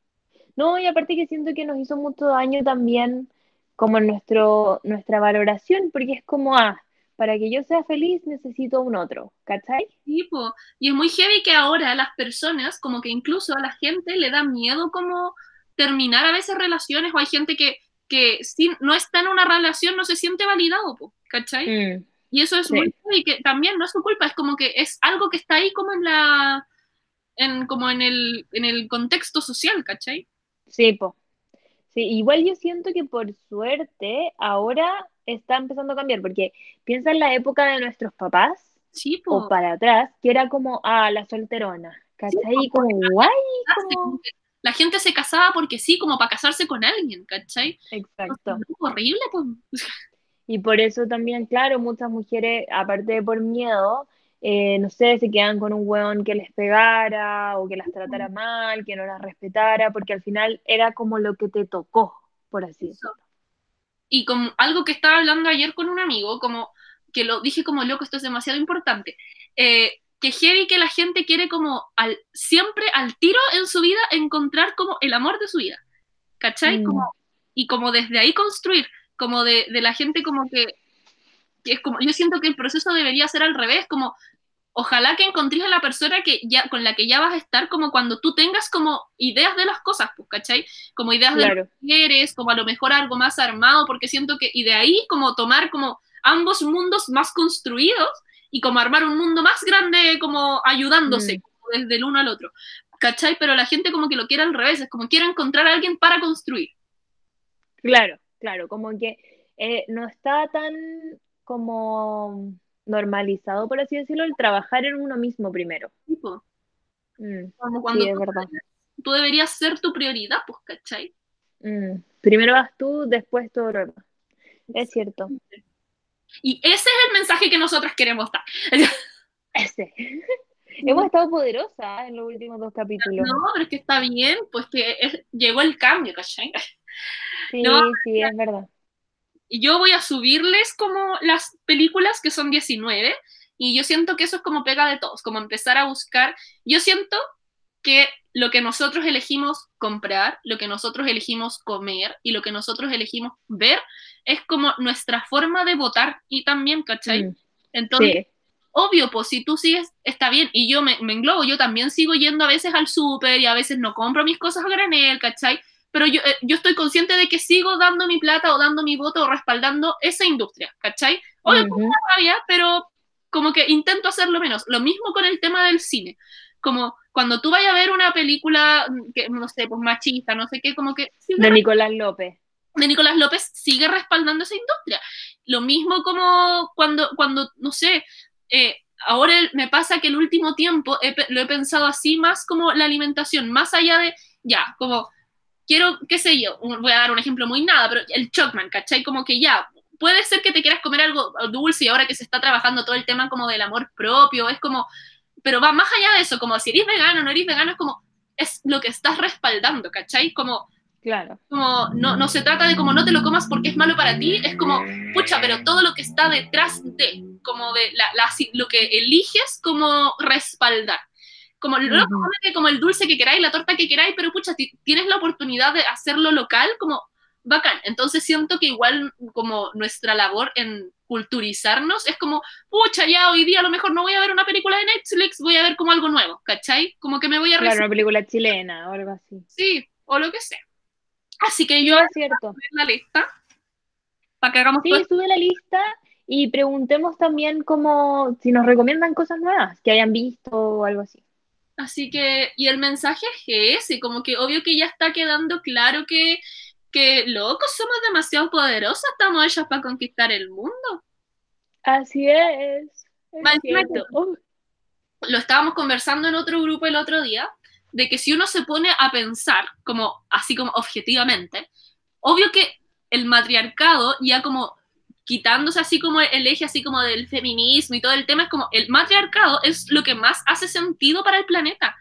No, y aparte que siento que nos hizo mucho daño también como en nuestro, nuestra valoración, porque es como, ah, para que yo sea feliz necesito un otro, ¿cachai? Sí, po. Y es muy heavy que ahora las personas, como que incluso a la gente le da miedo como terminar a veces relaciones, o hay gente que, que si no está en una relación no se siente validado, po, ¿cachai? Mm, Y eso es Sí. muy heavy, que también no es su culpa, es como que es algo que está ahí como en la, en, como en el, en el contexto social, ¿cachai? Sí, po. Sí, igual yo siento que por suerte ahora está empezando a cambiar, porque piensa en la época de nuestros papás Sí, o para atrás, que era como, ah, la solterona, ¿cachai? Y como, guay, como... La gente se casaba porque sí, como para casarse con alguien, ¿cachai? Exacto. Horrible, pues. Y por eso también, claro, muchas mujeres, aparte de por miedo, eh, no sé, se quedan con un hueón que les pegara o que las tratara mal, que no las respetara, porque al final era como lo que te tocó, por así decirlo. y como algo que estaba hablando ayer con un amigo, como que lo dije como loco, esto es demasiado importante, eh, que heavy que la gente quiere como al, siempre al tiro en su vida encontrar como el amor de su vida, ¿cachai? Mm. Como, y como desde ahí construir, como de, de la gente como que, que es como, yo siento que el proceso debería ser al revés, como ojalá que encontres a la persona que ya, con la que ya vas a estar como cuando tú tengas como ideas de las cosas, pues, ¿cachai? Como ideas de Claro. quieres, como a lo mejor algo más armado, porque siento que, y de ahí como tomar como ambos mundos más construidos y como armar un mundo más grande como ayudándose Mm. como desde el uno al otro. ¿cachai? Pero la gente como que lo quiere al revés, es como quiere encontrar a alguien para construir. Claro, claro, como que eh, no está tan como normalizado, por así decirlo, el trabajar en uno mismo primero. Tipo, Mm, como cuando sí, es tú, verdad. tú deberías ser tu prioridad, pues, ¿cachai? Mm, Primero vas tú, después todo lo demás. Es cierto. Y ese es el mensaje que nosotras queremos dar. Ese. Hemos estado poderosas en los últimos dos capítulos. No, pero es que está bien, pues que es- llegó el cambio, ¿cachai? Sí, no, sí, es verdad. Y yo voy a subirles como las películas que son 19 y yo siento que eso es como pega de todos, como empezar a buscar. Yo siento que lo que nosotros elegimos comprar, lo que nosotros elegimos comer y lo que nosotros elegimos ver es como nuestra forma de votar y también, ¿cachai? Mm, Entonces, Sí, obvio, pues si tú sigues, está bien, y yo me, me englobo, yo también sigo yendo a veces al súper y a veces no compro mis cosas a granel, ¿cachai? Pero yo, eh, yo estoy consciente de que sigo dando mi plata o dando mi voto o respaldando esa industria, ¿cachai? Obvio, Ujú. con rabia, pero como que intento hacerlo menos. Lo mismo con el tema del cine. Como cuando tú vayas a ver una película, mm, que no sé, pues machista, no sé qué, como que de Nicolás López. de Nicolás López sigue respaldando esa industria. Lo mismo como cuando, cuando no sé, eh, ahora me pasa que el último tiempo he lo he pensado así más como la alimentación, más allá de, ya, como, quiero, qué sé yo, voy a dar un ejemplo muy nada, pero el Chocman, ¿cachai? Como que ya, puede ser que te quieras comer algo dulce y ahora que se está trabajando todo el tema como del amor propio, es como, pero va más allá de eso, como si eres vegano o no eres vegano, es como, es lo que estás respaldando, ¿cachai? Como, Claro. como no, no se trata de como no te lo comas porque es malo para ti, es como, pucha, pero todo lo que está detrás de, como de la, la- lo que eliges como respaldar. Como, Ujú. cómete como el dulce que queráis, la torta que queráis, pero pucha, tienes la oportunidad de hacerlo local, como bacán. Entonces siento que igual como nuestra labor en culturizarnos es como, pucha, ya hoy día a lo mejor no voy a ver una película de Netflix, voy a ver como algo nuevo, ¿cachai? Como que me voy a Claro, una película chilena o algo así. sí, o lo que sea. Así que Sí, yo es cierto. la lista para que hagamos Sí, todo- sube la lista y preguntemos también como si nos recomiendan cosas nuevas que hayan visto o algo así. Así que, y el mensaje es ese, como que obvio que ya está quedando claro que, que locos, somos demasiado poderosas, estamos hechas para conquistar el mundo. Así es. es encima cierto. Oh, Lo estábamos conversando en otro grupo el otro día, de que si uno se pone a pensar, como así como objetivamente, obvio que el matriarcado ya como quitándose así como el eje así como del feminismo y todo el tema, es como el matriarcado es lo que más hace sentido para el planeta,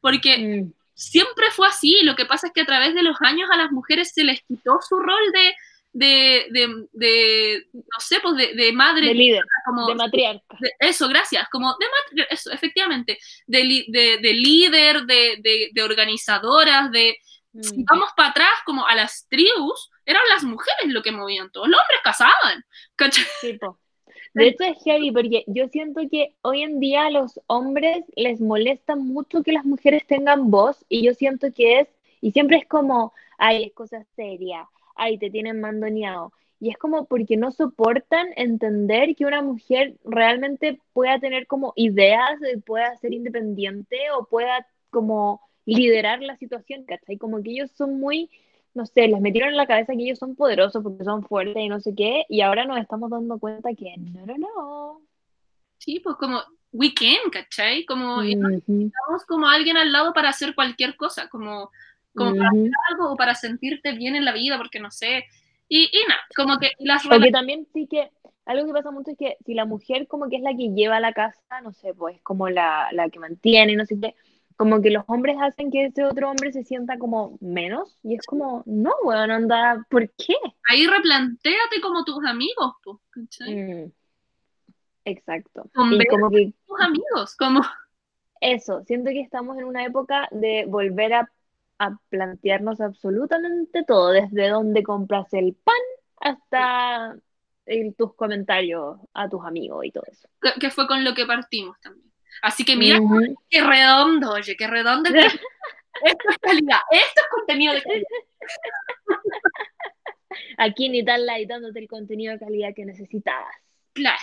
porque mm, siempre fue así. Lo que pasa es que a través de los años a las mujeres se les quitó su rol de, de, de, de, no sé, pues de, de madre, de líder, como, de matriarca. eso, gracias, como de matri- eso, efectivamente, de, li- de, de líder, de, de, de organizadoras, de, si Mm. vamos para atrás, como a las tribus, eran las mujeres lo que movían todo, los hombres casaban, ¿cachai? Sí. De hecho es heavy porque yo siento que hoy en día a los hombres les molesta mucho que las mujeres tengan voz y yo siento que es, y siempre es como, ay, es cosa seria, ay, te tienen mandoneado. Y es como porque no soportan entender que una mujer realmente pueda tener como ideas, pueda ser independiente o pueda como liderar la situación, ¿cachai? Como que ellos son muy no sé, les metieron en la cabeza que ellos son poderosos porque son fuertes y no sé qué, y ahora nos estamos dando cuenta que no, no, no. Sí, pues como weekend, ¿cachai? Como y no Ujú, necesitamos como alguien al lado para hacer cualquier cosa, como, como para ujú. algo o para sentirte bien en la vida, porque no sé. Y, y nada, como que las O que relaciones. también sí que, algo que pasa mucho es que si la mujer como que es la que lleva la casa, no sé, pues como la, la que mantiene, no sé qué, como que los hombres hacen que ese otro hombre se sienta como menos, y es como, no, weón, anda, ¿por qué? Ahí replantéate como tus amigos, pues, ¿cachai? Mm, Exacto. Y como que tus amigos, como, Eso, siento que estamos en una época de volver a, a plantearnos absolutamente todo, desde dónde compras el pan hasta el- tus comentarios a tus amigos y todo eso. que, que fue con lo que partimos también. Así que mira, qué redondo, oye, qué redondo. que- Esto es calidad, esto es contenido de calidad. Aquí ni tal light dándote el contenido de calidad que necesitabas. Claro.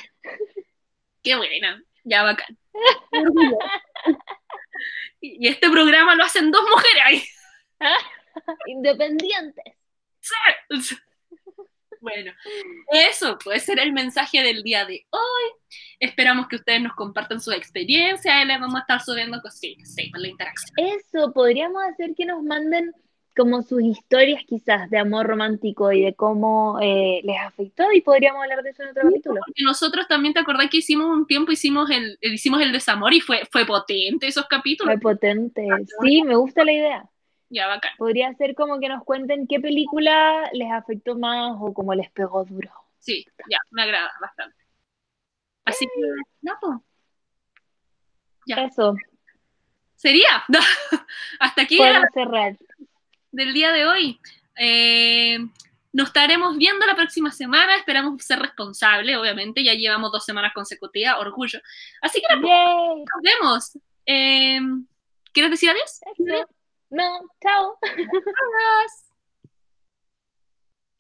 Qué buena, ya bacán. Qué. Y este programa lo hacen dos mujeres ahí. Independientes. Bueno, eso puede ser el mensaje del día de hoy. Esperamos que ustedes nos compartan su experiencia y les vamos a estar subiendo cositas, sí, por la interacción. Eso, podríamos hacer que nos manden como sus historias quizás de amor romántico y de cómo eh, les afectó y podríamos hablar de eso en otro capítulo. Porque nosotros también te acordás que hicimos un tiempo, hicimos el, hicimos el desamor y fue, fue potente esos capítulos. Fue potente. Sí, me gusta la idea. Ya, bacán. Podría ser como que nos cuenten qué película les afectó más o cómo les pegó duro. Sí, ya, me agrada bastante. Así que, no, pues. Ya. Eso, Sería. Hasta aquí era cerrar. del día de hoy. Eh, nos estaremos viendo la próxima semana. Esperamos ser responsables, obviamente. Ya llevamos dos semanas consecutivas, orgullo. Así que nos vemos. Eh, ¿Quieres decir adiós? Eso. No, chao. Adiós.